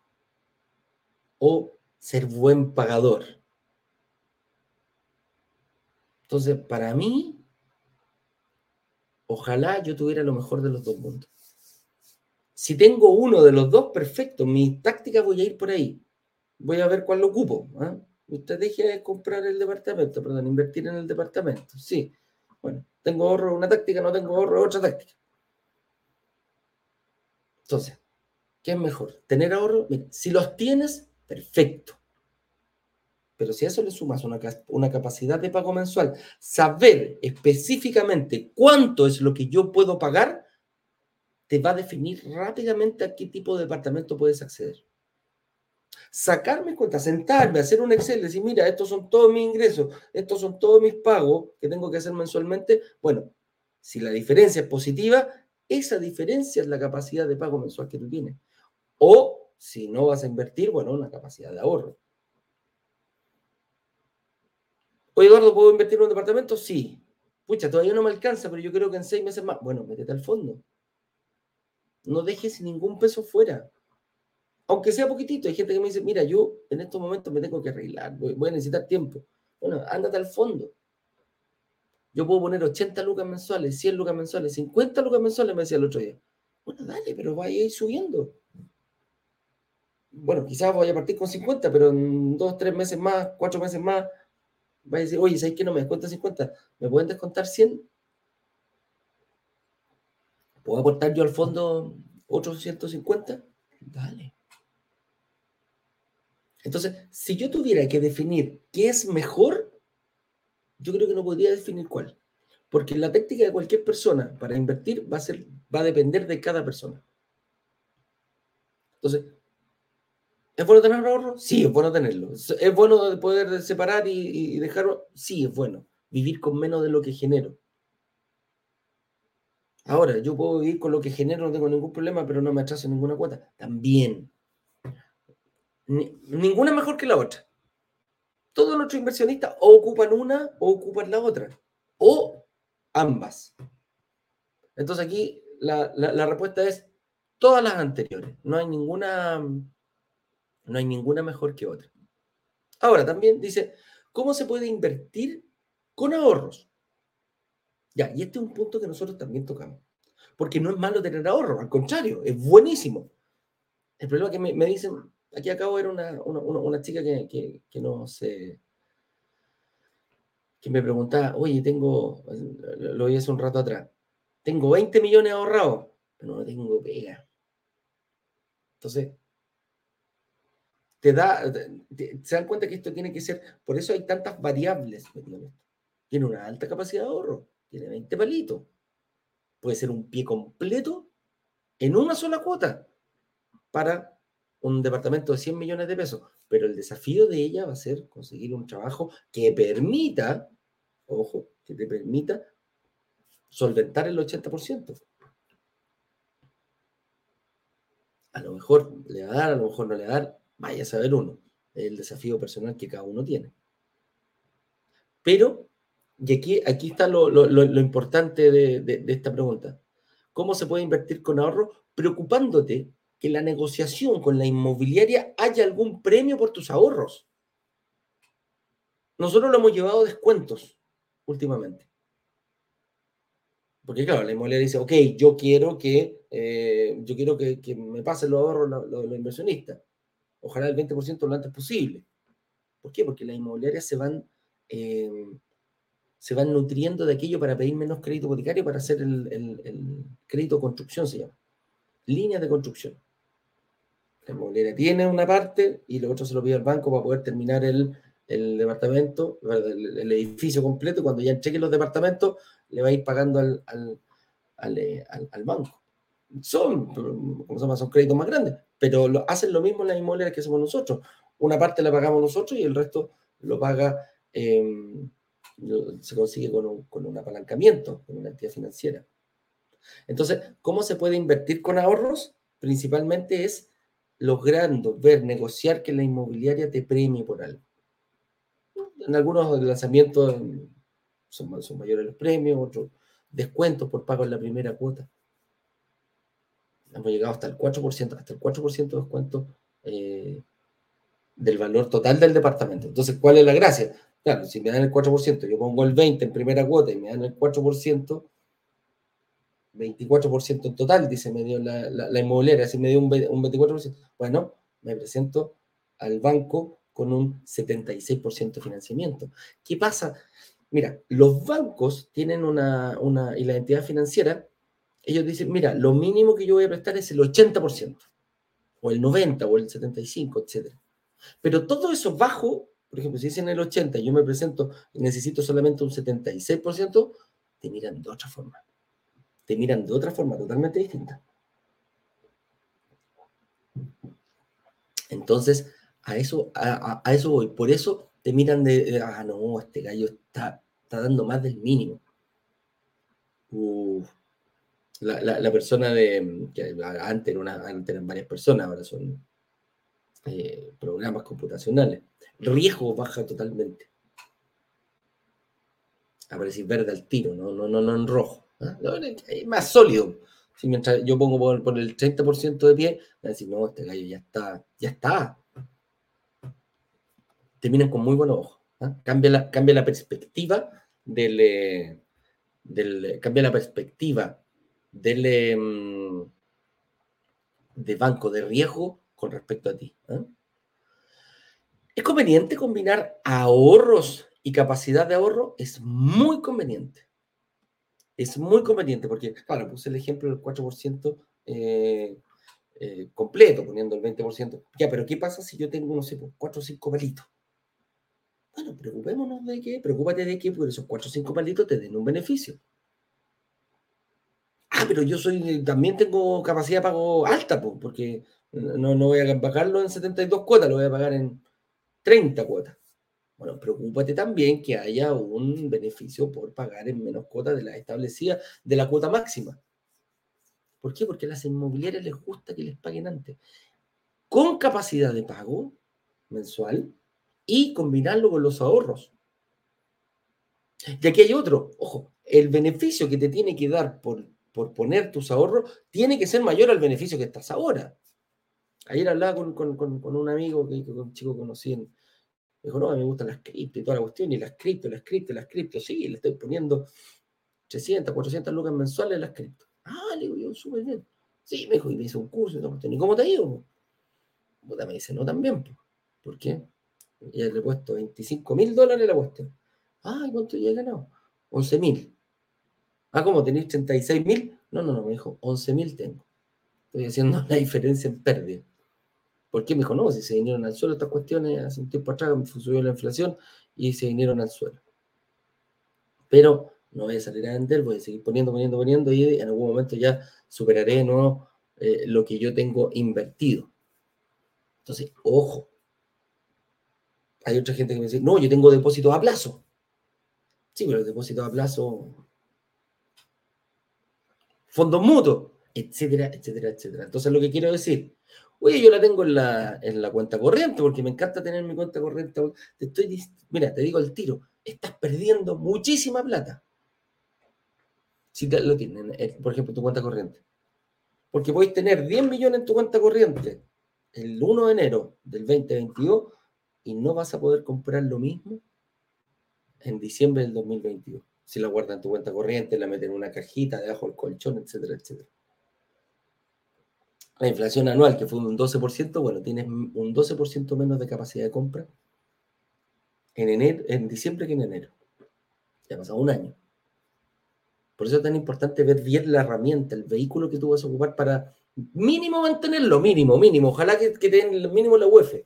o ser buen pagador? Entonces, para mí, ojalá yo tuviera lo mejor de los dos mundos. Si tengo uno de los dos, perfecto. Mi táctica voy a ir por ahí. Voy a ver cuál lo ocupo. ¿ah? Usted deje de comprar el departamento, perdón, invertir en el departamento. Sí. Bueno, tengo ahorro una táctica, no tengo ahorro otra táctica. Entonces, ¿qué es mejor? ¿Tener ahorro? si los tienes, perfecto. Pero si a eso le sumas una, una, capacidad de pago mensual, saber específicamente cuánto es lo que yo puedo pagar, te va a definir rápidamente a qué tipo de departamento puedes acceder. Sacarme cuenta, sentarme, hacer un Excel, decir, mira, estos son todos mis ingresos, estos son todos mis pagos que tengo que hacer mensualmente. Bueno, si la diferencia es positiva, esa diferencia es la capacidad de pago mensual que tú tienes. O si no vas a invertir, bueno, una capacidad de ahorro. Oye, Eduardo, ¿puedo invertir en un departamento? Sí. Pucha, todavía no me alcanza, pero yo creo que en seis meses más. Bueno, métete al fondo. No dejes ningún peso fuera. Aunque sea poquitito, hay gente que me dice, mira, yo en estos momentos me tengo que arreglar, voy, a necesitar tiempo. Bueno, ándate al fondo. Yo puedo poner 80 lucas mensuales, 100 lucas mensuales, 50 lucas mensuales, me decía el otro día. Bueno, dale, pero vaya a ir subiendo. Bueno, quizás voy a partir con 50, pero en dos, tres meses más, cuatro meses más, vaya a decir, oye, ¿sabes qué no me descuenta 50? ¿Me pueden descontar 100? ¿Puedo aportar yo al fondo otros 150? Dale. Entonces, si yo tuviera que definir qué es mejor, yo creo que no podría definir cuál. Porque la técnica de cualquier persona para invertir va a, ser, va a depender de cada persona. Entonces, ¿es bueno tener ahorro? Sí, es bueno tenerlo. ¿Es bueno poder separar y, dejarlo? Sí, es bueno. Vivir con menos de lo que genero. Ahora, yo puedo vivir con lo que genero, no tengo ningún problema, pero no me atraso ninguna cuota. También. ninguna mejor que la otra. Todos nuestros inversionistas ocupan una o ocupan la otra. O ambas. Entonces aquí la respuesta es todas las anteriores. No hay ninguna, no hay ninguna mejor que otra. Ahora también dice, ¿cómo se puede invertir con ahorros? Ya, y este es un punto que nosotros también tocamos. Porque no es malo tener ahorro, al contrario, es buenísimo. El problema que me, dicen, aquí acabo de ver una, una, chica que, que, que, no sé, que me preguntaba, oye, tengo, lo oí hace un rato atrás, tengo 20 millones ahorrados, pero no tengo pega. Entonces, te da, se dan cuenta que esto tiene que ser, por eso hay tantas variables Tiene una alta capacidad de ahorro tiene 20 palitos. Puede ser un pie completo en una sola cuota para un departamento de 100 millones de pesos. Pero el desafío de ella va a ser conseguir un trabajo que permita, ojo, que te permita solventar el 80%. A lo mejor le va a dar, a lo mejor no le va a dar, vaya a saber uno. El desafío personal que cada uno tiene. Pero y aquí, aquí está lo, importante de, esta pregunta. ¿Cómo se puede invertir con ahorro? Preocupándote que la negociación con la inmobiliaria haya algún premio por tus ahorros. nosotros lo hemos llevado descuentos últimamente. Porque claro, la inmobiliaria dice, ok, yo quiero que, eh, yo quiero que, me pasen los ahorros los, los, inversionistas. Ojalá el 20% lo antes posible. ¿Por qué? Porque las inmobiliarias se van, eh, se van nutriendo de aquello para pedir menos crédito hipotecario para hacer el, el crédito de construcción, se llama. Líneas de construcción. La inmobiliaria tiene una parte y lo otro se lo pide al banco para poder terminar el, el departamento, el, edificio completo, cuando ya entregue los departamentos, le va a ir pagando al, al, eh, banco. Son, como se llama, son créditos más grandes, pero lo, hacen lo mismo en las inmobiliarias que hacemos nosotros. Una parte la pagamos nosotros y el resto lo paga, em, se consigue con un, apalancamiento, con una entidad financiera. Entonces, ¿cómo se puede invertir con ahorros? Principalmente es logrando ver, negociar que la inmobiliaria te premie por algo. En algunos lanzamientos son, son mayores los premios, otros descuentos por pago en la primera cuota. Hemos llegado hasta el 4%, hasta el 4% de descuento eh, del valor total del departamento. Entonces, ¿cuál es la gracia? Claro, si me dan el 4%, yo pongo el 20% en primera cuota y me dan el 4%, 24% en total, dice, me dio la, la, inmobiliaria, si me dio un, 24%, bueno, me presento al banco con un 76% de financiamiento. ¿Qué pasa? Mira, los bancos tienen una, una, y la entidad financiera, ellos dicen, mira, lo mínimo que yo voy a prestar es el 80%, o el 90%, o el 75%, etc. Pero todo eso bajo, por ejemplo, si dicen el 80% yo me presento y necesito solamente un 76%, te miran de otra forma te miran de otra forma totalmente distinta. Entonces, a eso, a, eso voy. Por eso te miran de, ah, no, este gallo está, dando más del mínimo. La, persona de, antes, una, antes eran varias personas, ahora son eh, programas computacionales. Riesgo baja totalmente. Aparece verde al tiro, no, no, no, no en rojo. ¿Ah? Es más sólido. Si mientras yo pongo por, el 30% de pie, van a decir, no, este gallo ya está, ya está. Terminan con muy buenos ojos. ¿ah? Cambia, la, cambia la perspectiva del, eh, del, cambia la perspectiva del em, de banco de riesgo con respecto a ti. ¿ah? ¿Es conveniente combinar ahorros y capacidad de ahorro? Es muy conveniente es muy conveniente porque, claro, puse el ejemplo del 4% eh, eh, completo, poniendo el 20%. Ya, pero ¿qué pasa si yo tengo, no sé, 4 pues, o 5 palitos? Bueno, preocupémonos de qué, preocúpate de que por esos 4 o 5 palitos te den un beneficio. Ah, pero yo soy, también tengo capacidad de pago alta, pues, porque no, no voy a pagarlo en 72 cuotas, lo voy a pagar en 30 cuotas. Bueno, preocúpate también que haya un beneficio por pagar en menos cuotas de la establecida de la cuota máxima. ¿Por qué? Porque a las inmobiliarias les gusta que les paguen antes. Con capacidad de pago mensual y combinarlo con los ahorros. Y aquí hay otro, ojo, el beneficio que te tiene que dar por, por poner tus ahorros tiene que ser mayor al beneficio que estás ahora. Ayer hablaba con, un amigo que, que un chico conocí en, me dijo, no, me gustan las cripto y toda la cuestión, y las cripto, las cripto, las cripto, sí, le estoy poniendo 300, 400 lucas mensuales a las cripto. Ah, le digo yo, súper bien. Sí, me dijo, y me hizo un curso y todo, ¿y cómo te ha ido? Puta, me dice, no, también. ¿Por qué? Y le he puesto 25 mil dólares la cuestión. Ah, ¿y cuánto ya he ganado? 11 mil. Ah, ¿cómo? ¿Tenéis 36 mil? No, no, no, me dijo, 11 mil tengo. Estoy haciendo *laughs* la diferencia en pérdida. ¿Por qué? Me dijo, no, si se vinieron al suelo estas cuestiones, hace un tiempo atrás subió la inflación y se vinieron al suelo. Pero no voy a salir a vender, voy a seguir poniendo, poniendo, poniendo y en algún momento ya superaré ¿no? Eh, lo que yo tengo invertido. Entonces, ojo. Hay otra gente que me dice, no, yo tengo depósitos a plazo. Sí, pero depósitos a plazo, fondos mutuos, etcétera, etcétera, etcétera. Entonces, lo que quiero decir, Oye, yo la tengo en la, en la cuenta corriente porque me encanta tener mi cuenta corriente. Te estoy, mira, te digo el tiro, estás perdiendo muchísima plata. Si te, lo tienen, eh, por ejemplo, tu cuenta corriente. Porque podéis tener 10 millones en tu cuenta corriente el 1 de enero del 2022 y no vas a poder comprar lo mismo en diciembre del 2022. Si la guardas en tu cuenta corriente, la metes en una cajita debajo del colchón, etcétera, etcétera. La inflación anual, que fue un 12%, bueno, tienes un 12% menos de capacidad de compra en, enero, en diciembre que en enero. Ya ha pasado un año. Por eso es tan importante ver bien la herramienta, el vehículo que tú vas a ocupar para mínimo mantenerlo, mínimo, mínimo. Ojalá que, que den el mínimo la UEF.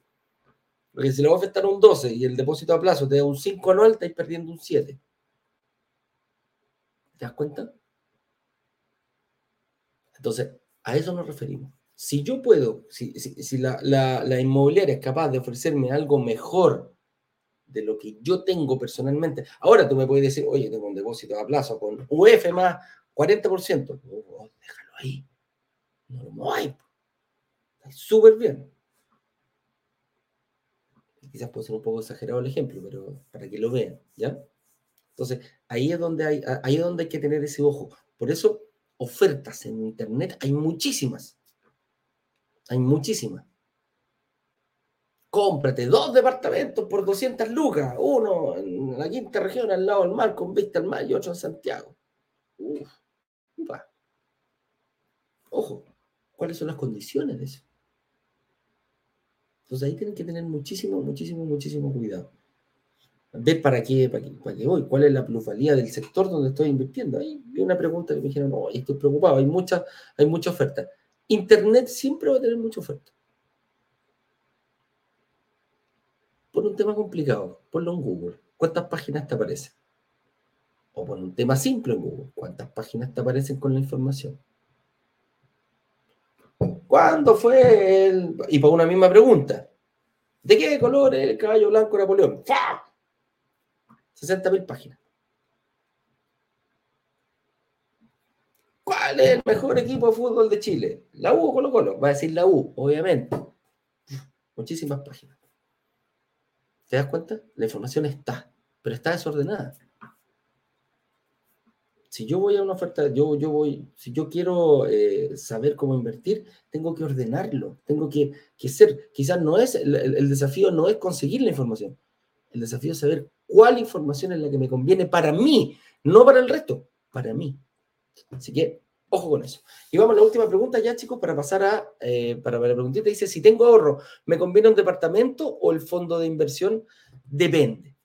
Porque si la UEF está en un 12 y el depósito a plazo te da un 5 anual, estáis perdiendo un 7. ¿Te das cuenta? Entonces, a eso nos referimos. Si yo puedo, si, la, la, inmobiliaria es capaz de ofrecerme algo mejor de lo que yo tengo personalmente, ahora tú me puedes decir, oye, tengo un depósito a plazo con UF más 40%. déjalo ahí. No lo hay. Está súper bien. Quizás puede ser un poco exagerado el ejemplo, pero para que lo vean, ¿ya? Entonces, ahí es donde hay, ahí es donde hay que tener ese ojo. Por eso, ofertas en Internet hay muchísimas. Hay muchísimas. Cómprate dos departamentos por 200 lucas, uno en la quinta región al lado del mar con vista al mar y otro en Santiago. Uf, Ojo, ¿cuáles son las condiciones de eso? Entonces ahí tienen que tener muchísimo, muchísimo, muchísimo cuidado. Ver para qué, para qué, voy, cuál es la plusvalía del sector donde estoy invirtiendo. Ahí vi una pregunta que me dijeron, no, estoy preocupado, hay mucha, hay mucha oferta. Internet siempre va a tener mucha oferta. Por un tema complicado, ponlo en Google. ¿Cuántas páginas te aparecen? O por un tema simple en Google. ¿Cuántas páginas te aparecen con la información? ¿Cuándo fue el... Y por una misma pregunta. ¿De qué color es el caballo blanco Napoleón? ¡Fa! 60.000 páginas. ¿Cuál es el mejor equipo de fútbol de Chile? ¿La U o Colo Colo? Va a decir la U, obviamente. Muchísimas páginas. ¿Te das cuenta? La información está, pero está desordenada. Si yo voy a una oferta, yo, yo voy, si yo quiero eh, saber cómo invertir, tengo que ordenarlo, tengo que, ser, quizás no es, el desafío no es conseguir la información, el desafío es saber cuál información es la que me conviene para mí, no para el resto, para mí. Así que, ojo con eso. Y vamos a la última pregunta ya, chicos, para pasar a, eh, para, la preguntita. Dice, si tengo ahorro, ¿me conviene un departamento o el fondo de inversión? Depende.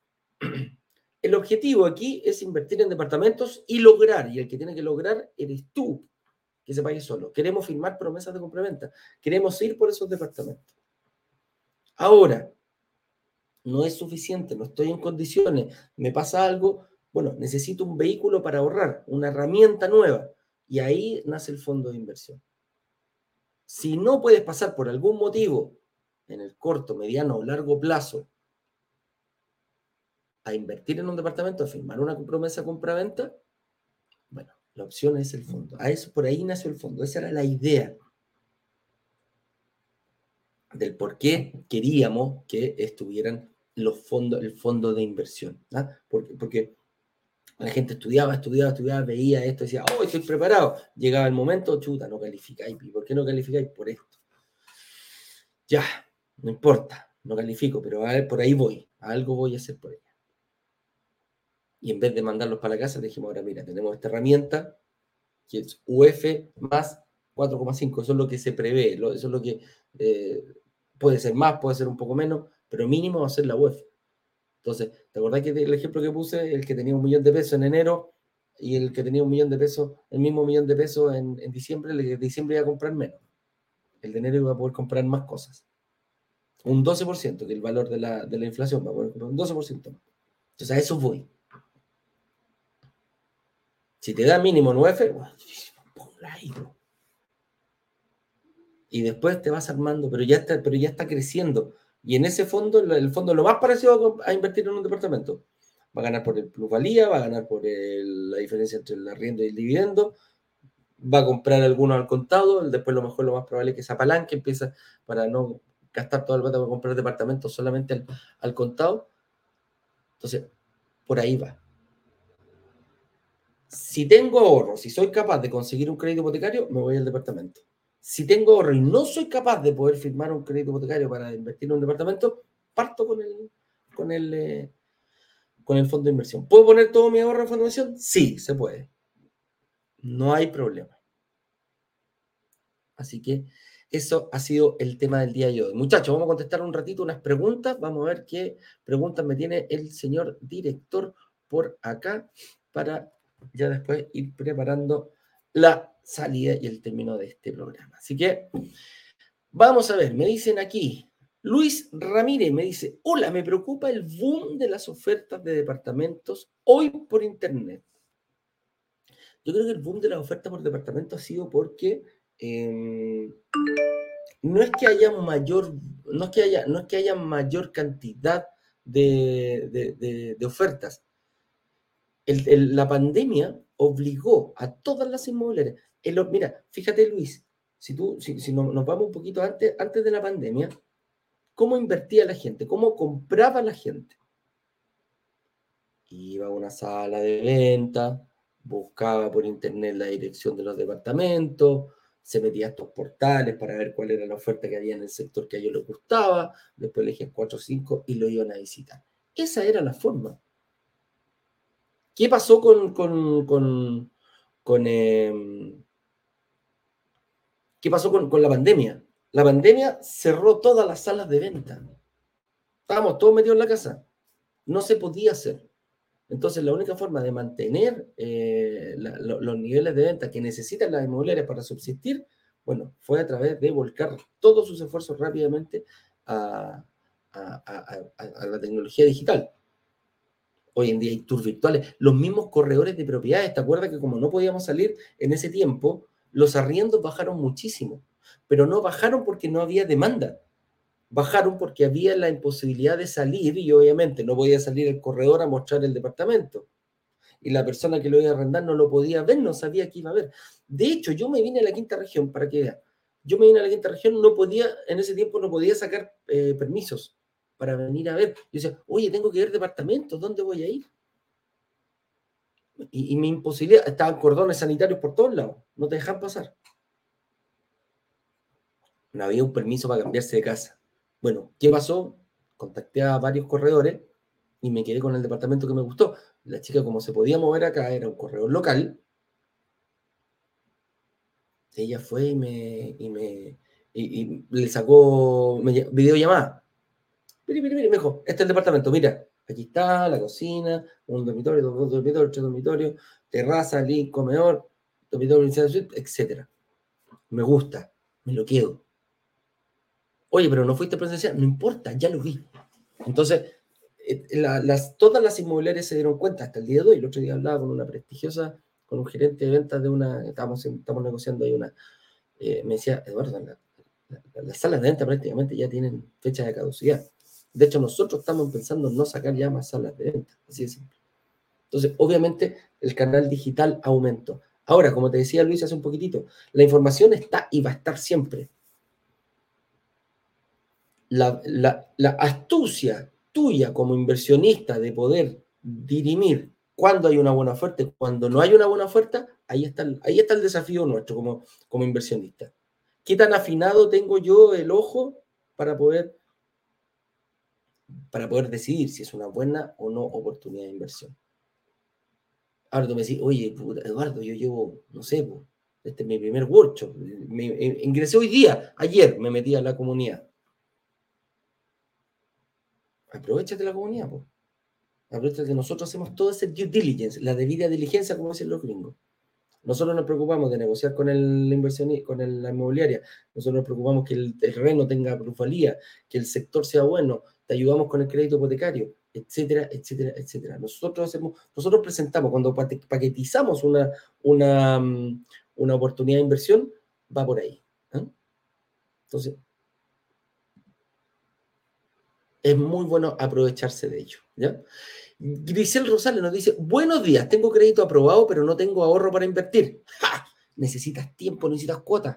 *clears throat* El objetivo aquí es invertir en departamentos y lograr, y el que tiene que lograr eres tú, que se pague solo. Queremos firmar promesas de compraventa. Queremos ir por esos departamentos. Ahora, no es suficiente, no estoy en condiciones, me pasa algo, bueno, necesito un vehículo para ahorrar, una herramienta nueva. Y ahí nace el fondo de inversión. Si no puedes pasar por algún motivo en el corto, mediano o largo plazo a invertir en un departamento, a firmar una promesa compra-venta, bueno, la opción es el fondo. A eso, por ahí nació el fondo. Esa era la idea del por qué queríamos que estuvieran los fondos, el fondo de inversión. ¿ah? Porque, porque la gente estudiaba, estudiaba, estudiaba, veía esto, decía, oh, estoy preparado. Llegaba el momento, chuta, no calificáis. ¿Por qué no calificáis? Por esto. Ya, no importa, no califico, pero por ahí voy, algo voy a hacer por ella. Y en vez de mandarlos para la casa, dijimos, ahora mira, tenemos esta herramienta que es UF más 4,5, eso es lo que se prevé, eso es lo que eh, puede ser más, puede ser un poco menos, pero mínimo va a ser la UEF. Entonces, ¿te acordás que el ejemplo que puse, el que tenía un millón de pesos en enero y el que tenía un millón de pesos, el mismo millón de pesos en, diciembre, el de diciembre iba a comprar menos. El de enero iba a poder comprar más cosas. Un 12%, que el valor de la, de la inflación, va a poder comprar un 12% Entonces, a eso voy. Si te da mínimo 9, bueno, ahí, y después te vas armando, pero ya está, pero ya está creciendo. Y en ese fondo, el fondo lo más parecido a, invertir en un departamento. Va a ganar por el plusvalía, va a ganar por la diferencia entre el arriendo y el dividendo, va a comprar algunos al contado, después lo mejor, lo más probable es que esa palanca empieza para no gastar todo el plata para comprar departamentos solamente al, al contado. Entonces, por ahí va. Si tengo ahorro, si soy capaz de conseguir un crédito hipotecario, me voy al departamento si tengo ahorro y no soy capaz de poder firmar un crédito hipotecario para invertir en un departamento, parto con el, con el, eh, con el fondo de inversión. ¿Puedo poner todo mi ahorro en fondo de inversión? Sí, se puede. No hay problema. Así que eso ha sido el tema del día de hoy. Muchachos, vamos a contestar un ratito unas preguntas. Vamos a ver qué preguntas me tiene el señor director por acá para ya después ir preparando la salida y el término de este programa. Así que vamos a ver, me dicen aquí, Luis Ramírez me dice, hola, me preocupa el boom de las ofertas de departamentos hoy por Internet. Yo creo que el boom de las ofertas por departamento ha sido porque em, no es que haya mayor, no es que haya, no es que haya mayor cantidad de, ofertas. la pandemia obligó a todas las inmobiliarias. mira, fíjate Luis, si, tú, si, nos vamos un poquito antes, antes de la pandemia, cómo invertía la gente, cómo compraba la gente. Iba a una sala de venta, buscaba por internet la dirección de los departamentos, se metía a estos portales para ver cuál era la oferta que había en el sector que a ellos les gustaba, después elegían 4 o 5 y lo iban a visitar. Esa era la forma. ¿Qué pasó con, con, em, ¿qué pasó con la pandemia? La pandemia cerró todas las salas de venta. Estábamos todos metidos en la casa. No se podía hacer. Entonces, la única forma de mantener eh, los niveles de venta que necesitan las inmobiliarias para subsistir, bueno, fue a través de volcar todos sus esfuerzos rápidamente a, la tecnología digital. Hoy en día hay tours virtuales. Los mismos corredores de propiedades, ¿te acuerdas que como no podíamos salir en ese tiempo, los arriendos bajaron muchísimo? pero no bajaron porque no había demanda. Bajaron porque había la imposibilidad de salir y obviamente no podía salir el corredor a mostrar el departamento. Y la persona que lo iba a arrendar no lo podía ver, no sabía qué iba a ver. De hecho, yo me vine a la quinta región, para que vean. Yo me vine a la quinta región, no podía, en ese tiempo no podía sacar eh, permisos para venir a ver. Yo decía, oye, tengo que ver departamentos, ¿dónde voy a ir? Y, y mi imposibilidad, estaban cordones sanitarios por todos lados, no te dejan pasar no había un permiso para cambiarse de casa. Bueno, ¿qué pasó? Contacté a varios corredores y me quedé con el departamento que me gustó. La chica, como se podía mover acá, era un corredor local. Ella fue y me, y me y, le sacó videollamada. Mire, mire, mire, me dijo, este es el departamento, mira, aquí está la cocina, un dormitorio, dos dormitorios, tres dormitorios, terraza, link, comedor, dormitorio, etc. Me gusta, me lo quedo. Oye, pero no fuiste presencial, no importa, ya lo vi. Entonces, eh, todas las inmobiliarias se dieron cuenta hasta el día de hoy. El otro día hablaba con una prestigiosa, con un gerente de ventas de una, estamos, estamos negociando ahí una, eh, me decía, Eduardo, las salas de venta prácticamente ya tienen fecha de caducidad. De hecho, nosotros estamos pensando en no sacar ya más salas de venta, así de simple. Entonces, obviamente, el canal digital aumentó. Ahora, como te decía Luis hace un poquitito, la información está y va a estar siempre la, astucia tuya como inversionista de poder dirimir cuándo hay una buena oferta y cuándo no hay una buena oferta, ahí está, ahí está el desafío nuestro como, como inversionista. ¿Qué tan afinado tengo yo el ojo para poder, para poder decidir si es una buena o no oportunidad de inversión? Ahora tú me decís, oye, Eduardo, yo llevo, no sé, este es mi primer workshop. ingresé hoy día, ayer me metí a la comunidad aprovechate la comunidad, pues. Aprovechate que nosotros hacemos todo ese due diligence, la debida diligencia, como dicen los gringos. Nosotros nos preocupamos de negociar con el inversión, con la inmobiliaria. Nosotros nos preocupamos que el terreno tenga plusvalía, que el sector sea bueno. Te ayudamos con el crédito hipotecario, etcétera, etcétera, etcétera. Nosotros presentamos cuando paquetizamos una, una, mm, una oportunidad de inversión, va por ahí. ¿eh? Entonces, es muy bueno aprovecharse de ello. Grisel Rosales nos dice, buenos días, tengo crédito aprobado, pero no tengo ahorro para invertir. Necesitas tiempo, necesitas cuotas.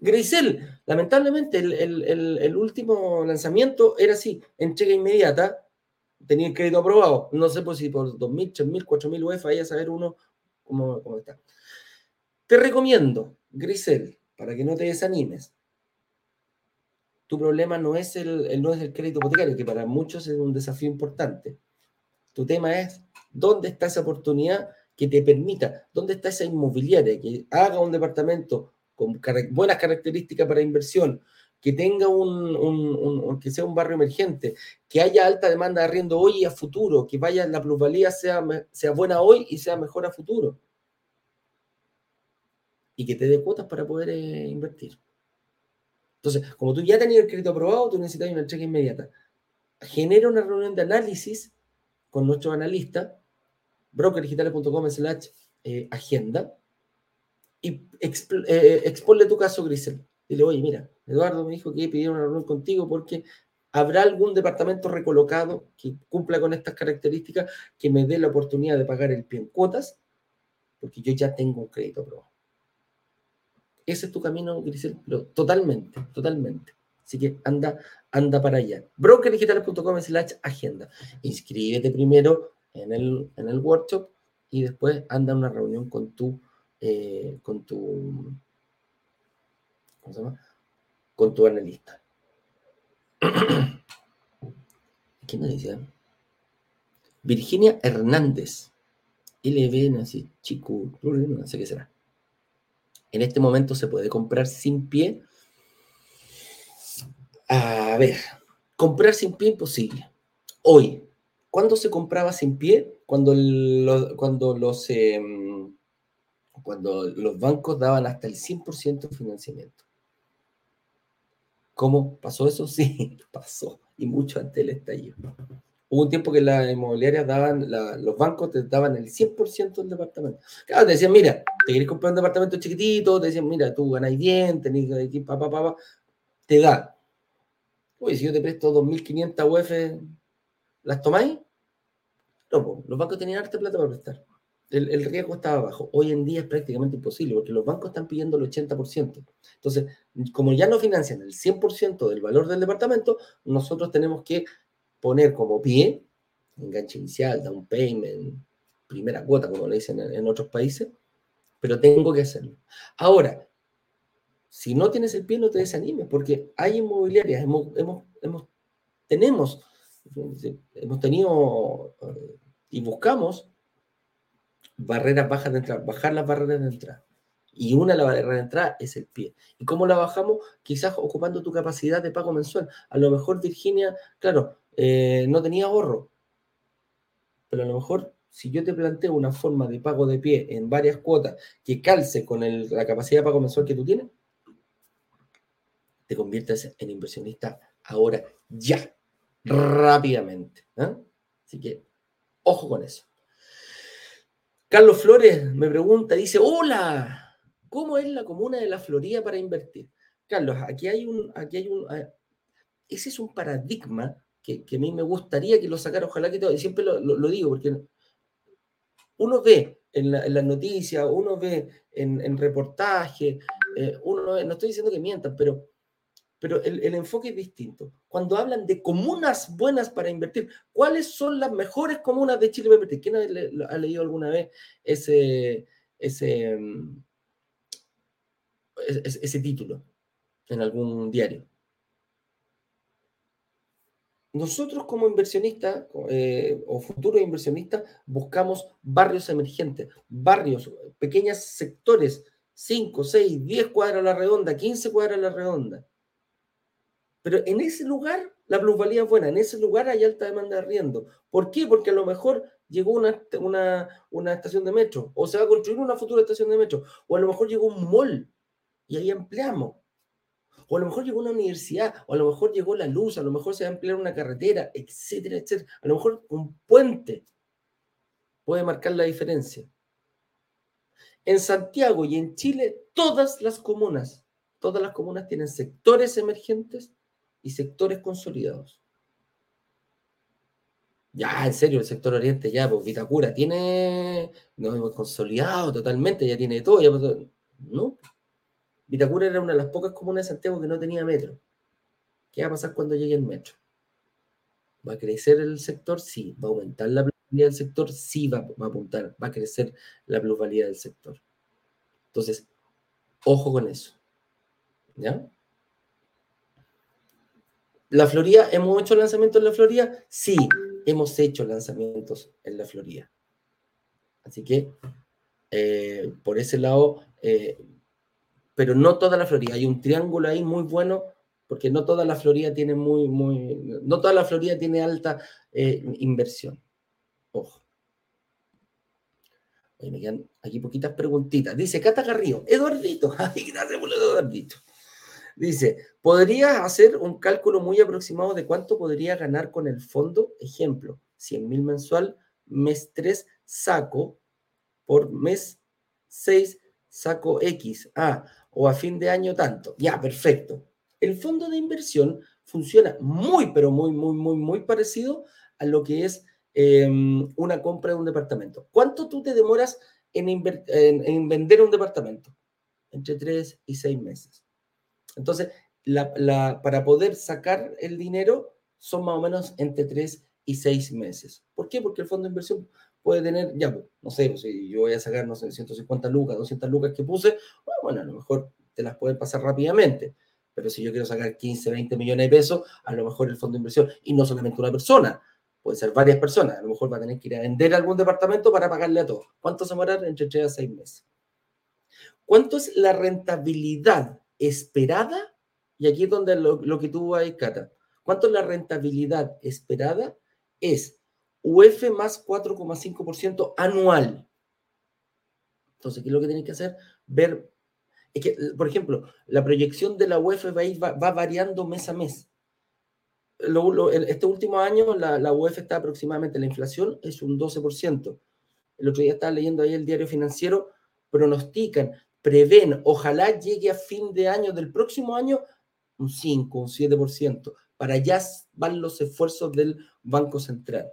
Grisel, lamentablemente el, último lanzamiento era así, entrega inmediata, tenía el crédito aprobado. No sé pues, si por 2.000, 3.000, 4.000 UF, ahí a saber uno cómo, cómo está. Te recomiendo, Grisel, para que no te desanimes, tu problema no es el, no es el crédito hipotecario, que para muchos es un desafío importante. Tu tema es dónde está esa oportunidad que te permita, dónde está esa inmobiliaria que haga un departamento con buenas características para inversión, que tenga un, que sea un barrio emergente, que haya alta demanda de arriendo hoy y a futuro, que vaya la plusvalía sea, sea buena hoy y sea mejor a futuro. Y que te dé cuotas para poder eh, invertir. Entonces, como tú ya tenías el crédito aprobado, tú necesitas una cheque inmediata. Genera una reunión de análisis con nuestro analista, brokerdigitales.com slash eh, agenda, y eh, exponle tu caso, Grisel. Dile, oye, mira, Eduardo me dijo que pidieron una reunión contigo porque habrá algún departamento recolocado que cumpla con estas características que me dé la oportunidad de pagar el pie en cuotas, porque yo ya tengo un crédito aprobado. Ese es tu camino, Grisel, totalmente, totalmente. Así que anda, anda para allá. Brokerdigitales.com slash agenda. Inscríbete primero en el, en el workshop y después anda a una reunión con tu, eh, con tu, ¿cómo se llama? Con tu analista. *clears throat* ¿Quién me dice? Virginia Hernández. LB, sé, chico, no sé qué será. En este momento se puede comprar sin pie. A ver, comprar sin pie imposible. Hoy, ¿cuándo se compraba sin pie? Cuando, cuando, los, em, cuando los bancos daban hasta el 100% de financiamiento. ¿Cómo pasó eso? *laughs* Sí, pasó. Y mucho antes del estallido. Hubo un tiempo que las inmobiliarias daban, los bancos te daban el 100% del departamento. Claro, te decían, mira, te querés comprar un departamento chiquitito, te decían, mira, tú ganáis bien, tenés aquí, papá, papá, te da. Oye, si yo te presto 2.500 UF, ¿las tomáis? No, los bancos tenían arte plata para prestar. El, riesgo estaba bajo. Hoy en día es prácticamente imposible porque los bancos están pidiendo el 80%. Entonces, como ya no financian el 100% del valor del departamento, nosotros tenemos que poner como pie, enganche inicial, down payment, primera cuota, como le dicen en, otros países, pero tengo que hacerlo. Ahora, si no tienes el pie, no te desanimes, porque hay inmobiliarias, hemos, hemos tenemos, hemos tenido eh, y buscamos barreras bajas de entrada, bajar las barreras de entrada. Y una de las barreras de entrada es el pie. ¿Y cómo la bajamos? Quizás ocupando tu capacidad de pago mensual. A lo mejor Virginia, claro, eh, no tenía ahorro. Pero a lo mejor si yo te planteo una forma de pago de pie en varias cuotas que calce con la capacidad de pago mensual que tú tienes, te conviertes en inversionista ahora, ya, rápidamente. ¿eh? Así que, ojo con eso. Carlos Flores me pregunta, dice, hola, ¿cómo es la comuna de la Florida para invertir? Carlos, aquí hay un, aquí hay un, ah, ese es un paradigma que, a mí me gustaría que lo sacara, ojalá que todo, y siempre lo, digo, porque uno ve en, las noticias, uno ve en, en reportajes, eh, uno no estoy diciendo que mientan, pero, pero el, enfoque es distinto. Cuando hablan de comunas buenas para invertir, ¿cuáles son las mejores comunas de Chile para invertir? ¿Quién ha, leído alguna vez ese, mm, ese título en algún diario? Nosotros como inversionistas eh, o futuros inversionistas buscamos barrios emergentes, barrios, pequeños sectores, 5, 6, 10 cuadras a la redonda, 15 cuadras a la redonda. Pero en ese lugar la plusvalía es buena, en ese lugar hay alta demanda de arriendo. ¿Por qué? Porque a lo mejor llegó una, una, una estación de metro, o se va a construir una futura estación de metro, o a lo mejor llegó un mall y ahí ampliamos o a lo mejor llegó una universidad, o a lo mejor llegó la luz, a lo mejor se va a emplear una carretera, etcétera, etcétera. A lo mejor un puente puede marcar la diferencia. En Santiago y en Chile, todas las comunas, todas las comunas tienen sectores emergentes y sectores consolidados. Ya, en serio, el sector oriente ya, pues Vitacura tiene, no, consolidado totalmente, ya tiene todo, ya, no, Vitacura era una de las pocas comunas de Santiago que no tenía metro. ¿Qué va a pasar cuando llegue el metro? ¿Va a crecer el sector? Sí. ¿Va a aumentar la plusvalía del sector? Sí, va, a apuntar, va a crecer la plusvalía del sector. Entonces, ojo con eso. ¿Ya? La Florida, ¿hemos hecho lanzamiento en la Florida? Sí. hemos hecho lanzamientos en la Florida. Así que eh, por ese lado, eh, pero no toda la Florida, hay un triángulo ahí muy bueno, porque no toda la Florida tiene muy, muy, no toda la Florida tiene alta eh, inversión. Ojo. me quedan aquí poquitas preguntitas. Dice Cata Carrillo, Eduardito, *laughs* ay, gracias por Eduardito. Dice, ¿podrías hacer un cálculo muy aproximado de cuánto podría ganar con el fondo? Ejemplo, 100 mil mensual, mes 3, saco, por mes 6, saco X. Ah, o a fin de año tanto. Ya, perfecto. El fondo de inversión funciona muy, pero muy, muy, muy, muy parecido a lo que es em, una compra de un departamento. ¿Cuánto tú te demoras en, en vender un departamento? Entre 3 y 6 meses. Entonces, para poder sacar el dinero son más o menos entre 3 y 6 meses. ¿Por qué? Porque el fondo de inversión puede tener, ya, pues, no sé, pues, si yo voy a sacar, no sé, 150 lucas, 200 lucas que puse, bueno, a lo mejor te las pueden pasar rápidamente. Pero si yo quiero sacar 15, 20 millones de pesos, a lo mejor el fondo de inversión, y no solamente una persona, puede ser varias personas, a lo mejor va a tener que ir a vender algún departamento para pagarle a todos. ¿Cuánto se va Entre 3 a 6 meses. ¿Cuánto es la rentabilidad esperada, y aquí es donde lo, que tú vas, Cata, ¿cuánto es la rentabilidad esperada? Es UF más 4,5% anual. Entonces, ¿qué es lo que tienes que hacer? Ver, es que, por ejemplo, la proyección de la UF va, va, variando mes a mes. este último año la, la UF está aproximadamente, la inflación es un 12%. El otro día estaba leyendo ahí el diario financiero, pronostican prevén, ojalá llegue a fin de año del próximo año un 5, un 7%. Para allá van los esfuerzos del Banco Central.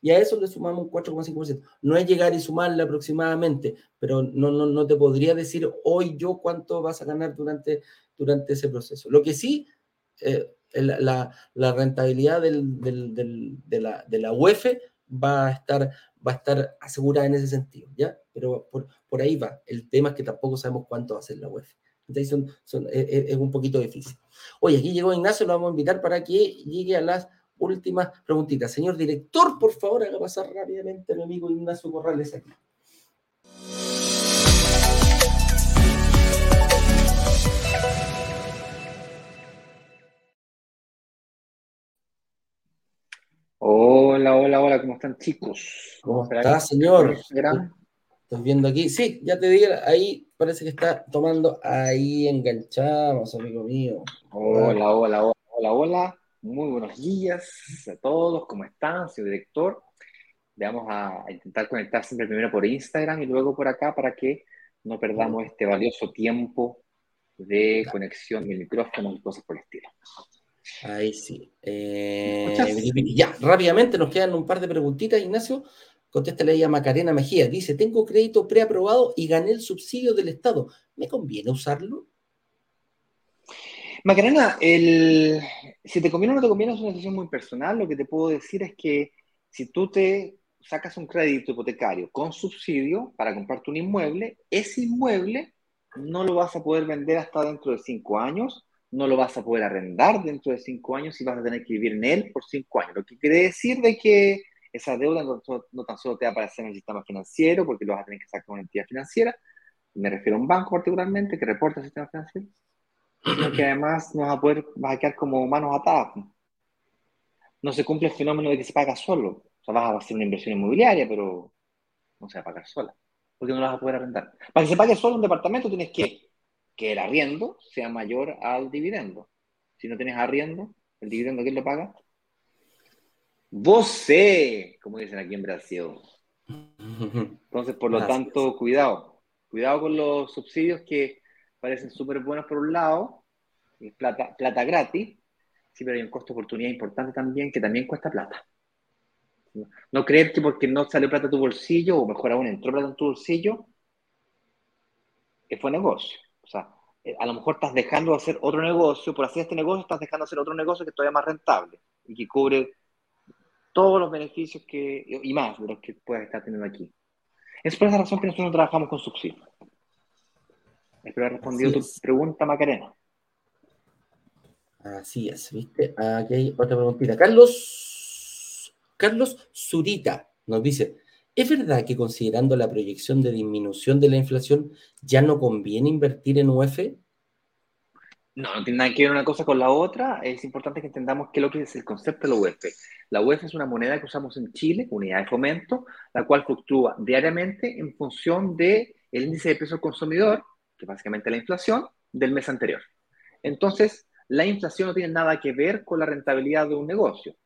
Y a eso le sumamos un 4,5%. No es llegar y sumarle aproximadamente, pero no, no, no te podría decir hoy yo cuánto vas a ganar durante, durante ese proceso. Lo que sí, eh, la, la, rentabilidad del, del, de, la, de la UEF va a estar va a estar asegurada en ese sentido, ¿ya? Pero por, por ahí va. El tema es que tampoco sabemos cuánto va a ser la UEF. Entonces son, es, un poquito difícil. Oye, aquí llegó Ignacio, lo vamos a invitar para que llegue a las últimas preguntitas. Señor director, por favor, haga pasar rápidamente a mi amigo Ignacio Corrales aquí. Hola, hola, hola, ¿cómo están chicos? ¿Cómo está, señor? Estoy viendo aquí. Sí, ya te dije, ahí parece que está tomando. Ahí enganchamos, amigo mío. Hola, hola, hola, hola, hola. Muy buenos días a todos. ¿Cómo están? Soy director. Le vamos a intentar conectar siempre primero por Instagram y luego por acá para que no perdamos este valioso tiempo de conexión de micrófonos y cosas por el estilo. Ahí sí. Eh, ya, rápidamente nos quedan un par de preguntitas, Ignacio. Contéstale ahí a Macarena Mejía. Dice, tengo crédito preaprobado y gané el subsidio del Estado. ¿Me conviene usarlo? Macarena, el, si te conviene o no te conviene es una decisión muy personal. Lo que te puedo decir es que si tú te sacas un crédito hipotecario con subsidio para comprarte un inmueble, ese inmueble no lo vas a poder vender hasta dentro de cinco años no lo vas a poder arrendar dentro de cinco años y vas a tener que vivir en él por cinco años. Lo que quiere decir de que esa deuda no, tan solo te va a aparecer en el sistema financiero, porque lo vas a tener que sacar con una entidad financiera, me refiero a un banco particularmente que reporta el sistema financiero, sino que además no vas a poder, vas a quedar como manos atadas. No se cumple el fenómeno de que se paga solo. O sea, vas a hacer una inversión inmobiliaria, pero no se va a pagar sola, porque no lo vas a poder arrendar. Para que se pague solo un departamento tienes que que el arriendo sea mayor al dividendo. Si no tienes arriendo, ¿el dividendo quién lo paga? Vos sé, como dicen aquí en Brasil. *laughs* Entonces, por lo tanto, cuidado. Cuidado con los subsidios que parecen súper buenos por un lado, es plata, plata gratis, sí, pero hay un costo de oportunidad importante también que también cuesta plata. No creer que porque no salió plata a tu bolsillo, o mejor aún entró plata en tu bolsillo, que fue negocio. Sea, eh, a lo mejor estás dejando de hacer otro negocio, por hacer este negocio estás dejando de hacer otro negocio que es todavía más rentable y que cubre todos los beneficios que, y más de los que puedes estar teniendo aquí. Es por esa razón que nosotros no trabajamos con subsidios. Espero haber respondido tu pregunta, Macarena. Así es, ¿viste? Aquí hay otra preguntita. Carlos Carlos Zurita nos dice, ¿es verdad que considerando la proyección de disminución de la inflación ya no conviene invertir en UF? No, no tiene nada que ver una cosa con la otra. Es importante que entendamos qué es lo que es el concepto de la UF. La UF es una moneda que usamos en Chile, unidad de fomento, la cual fluctúa diariamente en función del índice de precio del consumidor, que básicamente es la inflación, del mes anterior. Entonces, la inflación no tiene nada que ver con la rentabilidad de un negocio.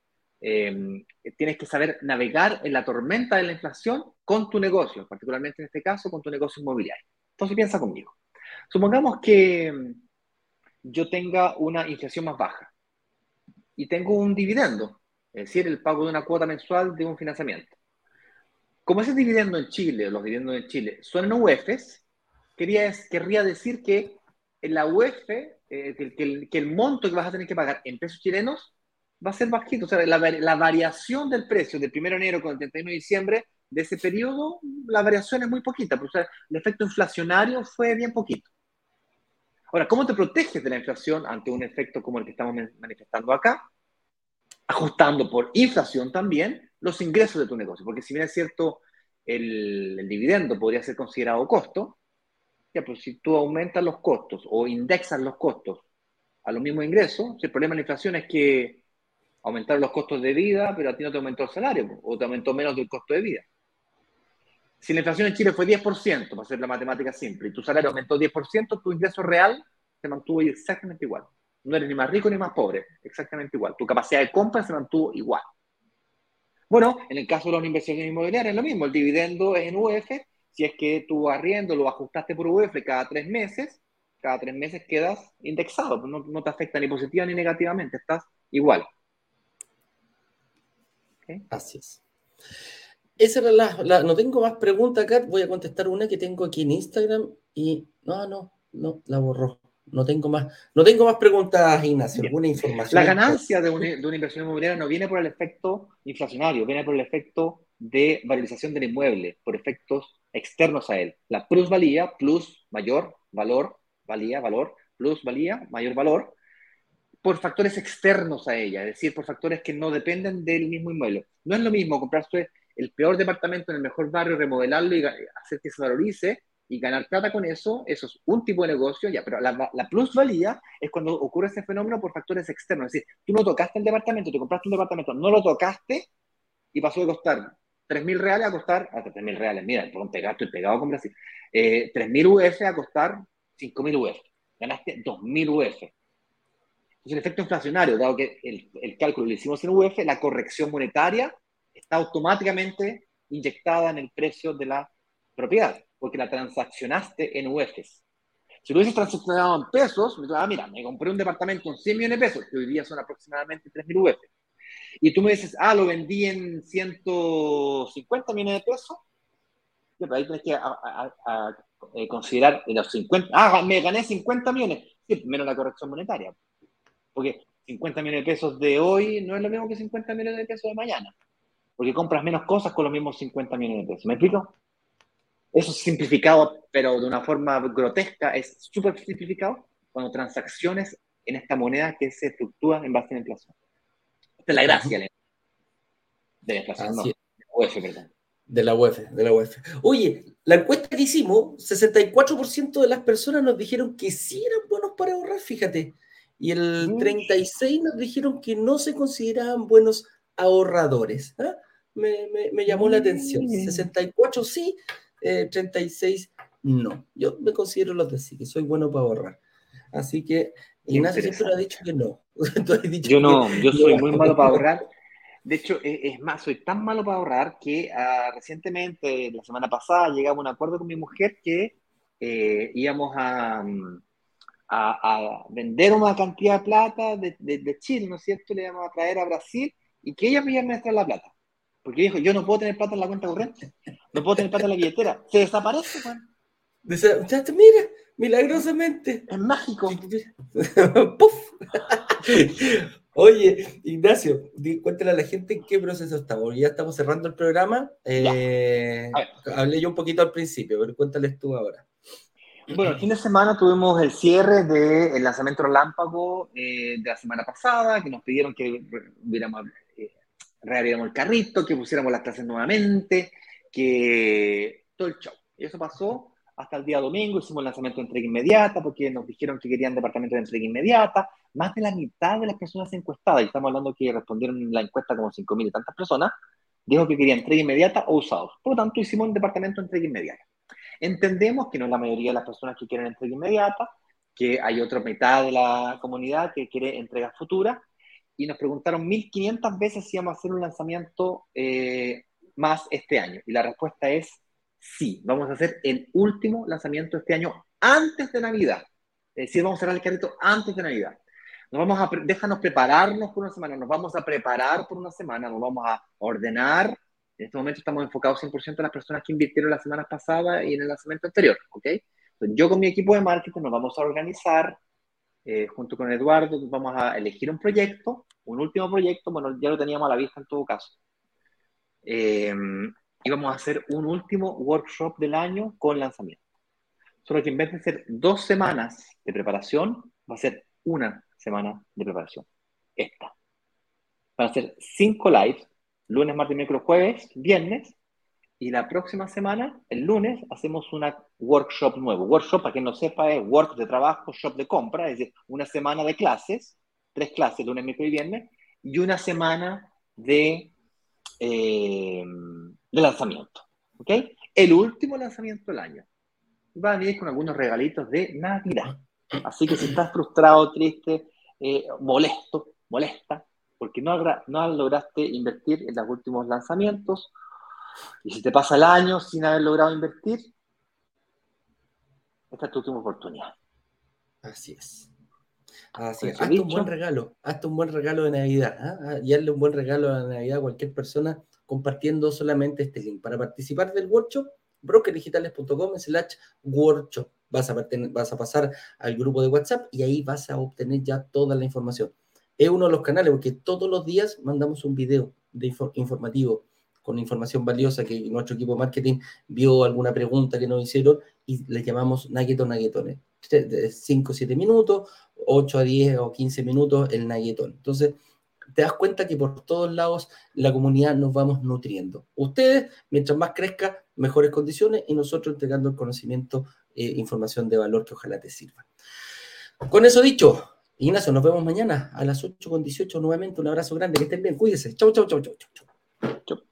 Eh, tienes que saber navegar en la tormenta de la inflación con tu negocio, particularmente en este caso con tu negocio inmobiliario. Entonces piensa conmigo. Supongamos que yo tenga una inflación más baja y tengo un dividendo, es decir, el pago de una cuota mensual de un financiamiento. Como ese dividendo en Chile, los dividendos en Chile, son en UEFs, quería, querría decir que la UEF, eh, que, el, monto que vas a tener que pagar en pesos chilenos va a ser bajito. O sea, la, variación del precio del 1 de enero con el 31 de diciembre de ese periodo, la variación es muy poquita. o sea, el efecto inflacionario fue bien poquito. Ahora, ¿cómo te proteges de la inflación ante un efecto como el que estamos manifestando acá? Ajustando por inflación también los ingresos de tu negocio. Porque si bien es cierto, el, el dividendo podría ser considerado costo, ya, pues si tú aumentas los costos o indexas los costos a los mismos ingresos, el problema de la inflación es que aumentaron los costos de vida, pero a ti no te aumentó el salario o te aumentó menos del costo de vida. Si la inflación en Chile fue 10%, para hacer la matemática simple, y tu salario aumentó 10%, tu ingreso real se mantuvo exactamente igual. No eres ni más rico ni más pobre, exactamente igual. Tu capacidad de compra se mantuvo igual. Bueno, en el caso de las inversiones inmobiliarias es lo mismo. El dividendo es en UF. Si es que tu arriendo lo ajustaste por UF cada tres meses, cada tres meses quedas indexado. No te afecta ni positiva ni negativamente. Estás igual. Así es. Esa era la, No tengo más preguntas acá. Voy a contestar una que tengo aquí en Instagram y. No, no, no, la borró. No tengo más, no tengo más preguntas, Ignacio. ¿Alguna información? La ganancia de una, de una, inversión inmobiliaria no viene por el efecto inflacionario, viene por el efecto de valorización del inmueble, por efectos externos a él. La plusvalía, plus mayor valor, valía, valor, plus valía, mayor valor, por factores externos a ella, es decir, por factores que no dependen del mismo inmueble. No es lo mismo comprarse el peor departamento en el mejor barrio, remodelarlo y hacer que se valorice y ganar plata con eso, eso es un tipo de negocio, ya, pero la, la plusvalía es cuando ocurre ese fenómeno por factores externos, es decir, tú no tocaste el departamento, te compraste un departamento, no lo tocaste y pasó de costar 3.000 reales a costar, hasta 3.000 reales, mira, por un pegado, estoy pegado con Brasil, eh, 3.000 UF a costar 5.000 UF, ganaste 2.000 UF. Entonces el efecto inflacionario, dado que el, el cálculo lo hicimos en UF, la corrección monetaria está automáticamente inyectada en el precio de la propiedad, porque la transaccionaste en UFs. Si lo hubieses transaccionado en pesos, me ah, mira, me compré un departamento en 100 millones de pesos, que hoy día son aproximadamente 3.000 UF. Y tú me dices, ah, lo vendí en 150 millones de pesos. Ahí tienes que a, eh, considerar los 50. Ah, me gané 50 millones. Menos la corrección monetaria. Porque 50 millones de pesos de hoy no es lo mismo que 50 millones de pesos de mañana porque compras menos cosas con los mismos 50 millones de pesos. ¿Me explico? Eso es simplificado, pero de una forma grotesca, es súper simplificado cuando transacciones en esta moneda que se fluctúa en base a la inflación. Esta es la gracia de la inflación, no, de la UEF, perdón. De la UEF, de la UEF. Oye, la encuesta que hicimos, 64% de las personas nos dijeron que sí eran buenos para ahorrar, fíjate. Y el 36% nos dijeron que no se consideraban buenos ahorradores. ¿ah? me, llamó la atención. 64 sí, 36 eh, no. Yo me considero los de sí, que soy bueno para ahorrar. Así que Ignacio siempre ha dicho que no. *laughs* yo no, yo soy muy malo para ahorrar. *laughs* De hecho, e, es, más, soy tan malo para ahorrar que ah, recientemente, la semana pasada, llegamos a un acuerdo con mi mujer que eh, íbamos a, a, vender una cantidad de plata de, de, Chile, ¿no es cierto? Le íbamos a traer a Brasil y que ella me administrar la plata. Porque dijo, yo no puedo tener plata en la cuenta corriente, no puedo tener plata en la billetera. Se desaparece, Juan. Mira, milagrosamente. Es mágico. *laughs* ¡Puf! Oye, Ignacio, cuéntale a la gente en qué proceso estamos. Ya estamos cerrando el programa. Eh, hablé yo un poquito al principio, pero cuéntales tú ahora. Bueno, el fin de semana tuvimos el cierre del lanzamiento relámpago eh, de la semana pasada, que nos pidieron que hubiéramos reabriéramos el carrito, que pusiéramos las clases nuevamente, que todo el show. Y eso pasó hasta el día domingo, hicimos el lanzamiento de entrega inmediata, porque nos dijeron que querían departamento de entrega inmediata. Más de la mitad de las personas encuestadas, y estamos hablando que respondieron la encuesta como 5.000 y tantas personas, dijo que querían entrega inmediata o usados. Por lo tanto, hicimos un departamento de entrega inmediata. Entendemos que no es la mayoría de las personas que quieren entrega inmediata, que hay otra mitad de la comunidad que quiere entrega futura, y nos preguntaron 1.500 veces si íbamos a hacer un lanzamiento eh, más este año. Y la respuesta es sí, vamos a hacer el último lanzamiento este año antes de Navidad. Es decir, vamos a cerrar el carrito antes de Navidad. Nos vamos a, déjanos prepararnos por una semana, nos vamos a preparar por una semana, nos vamos a ordenar. En este momento estamos enfocados 100% en las personas que invirtieron la semana pasada y en el lanzamiento anterior, ¿ok? yo con mi equipo de marketing nos vamos a organizar eh, junto con Eduardo, vamos a elegir un proyecto, un último proyecto, bueno, ya lo teníamos a la vista en todo caso. Eh, y vamos a hacer un último workshop del año con lanzamiento. Solo que en vez de ser dos semanas de preparación, va a ser una semana de preparación. Esta. Van a ser cinco lives, lunes, martes, miércoles, jueves, viernes, y la próxima semana, el lunes, hacemos una workshop nuevo. Workshop, para quien no sepa, es work de trabajo, shop de compra, es decir, una semana de clases, tres clases, lunes, miércoles y viernes, y una semana de eh, lanzamiento. ¿Ok? El último lanzamiento del año. Va a venir con algunos regalitos de Navidad. Así que si estás frustrado, triste, eh, molesto, molesta, porque no, no lograste invertir en los últimos lanzamientos, y si te pasa el año sin haber logrado invertir, esta es tu última oportunidad. Así es. Así es. Hazte un buen regalo, hazte un buen regalo de Navidad. ¿ah? Y hazle un buen regalo de Navidad a cualquier persona compartiendo solamente este link. Para participar del workshop, brokerdigitales.com slash workshop. Vas a, vas a pasar al grupo de WhatsApp y ahí vas a obtener ya toda la información. Es uno de los canales porque todos los días mandamos un video de informativo con información valiosa que nuestro equipo de marketing vio alguna pregunta que nos hicieron y le llamamos nugget o nuggetones. 5 o 7 minutos, 8 a 10 o 15 minutos el nuggetón. Entonces, te das cuenta que por todos lados la comunidad nos vamos nutriendo. Ustedes, mientras más crezca, mejores condiciones y nosotros entregando el conocimiento e información de valor que ojalá te sirva. Con eso dicho, Ignacio, nos vemos mañana a las 8 con 18 nuevamente. Un abrazo grande, que estén bien, cuídense. Chau, chau, chau, chau, chau. chau.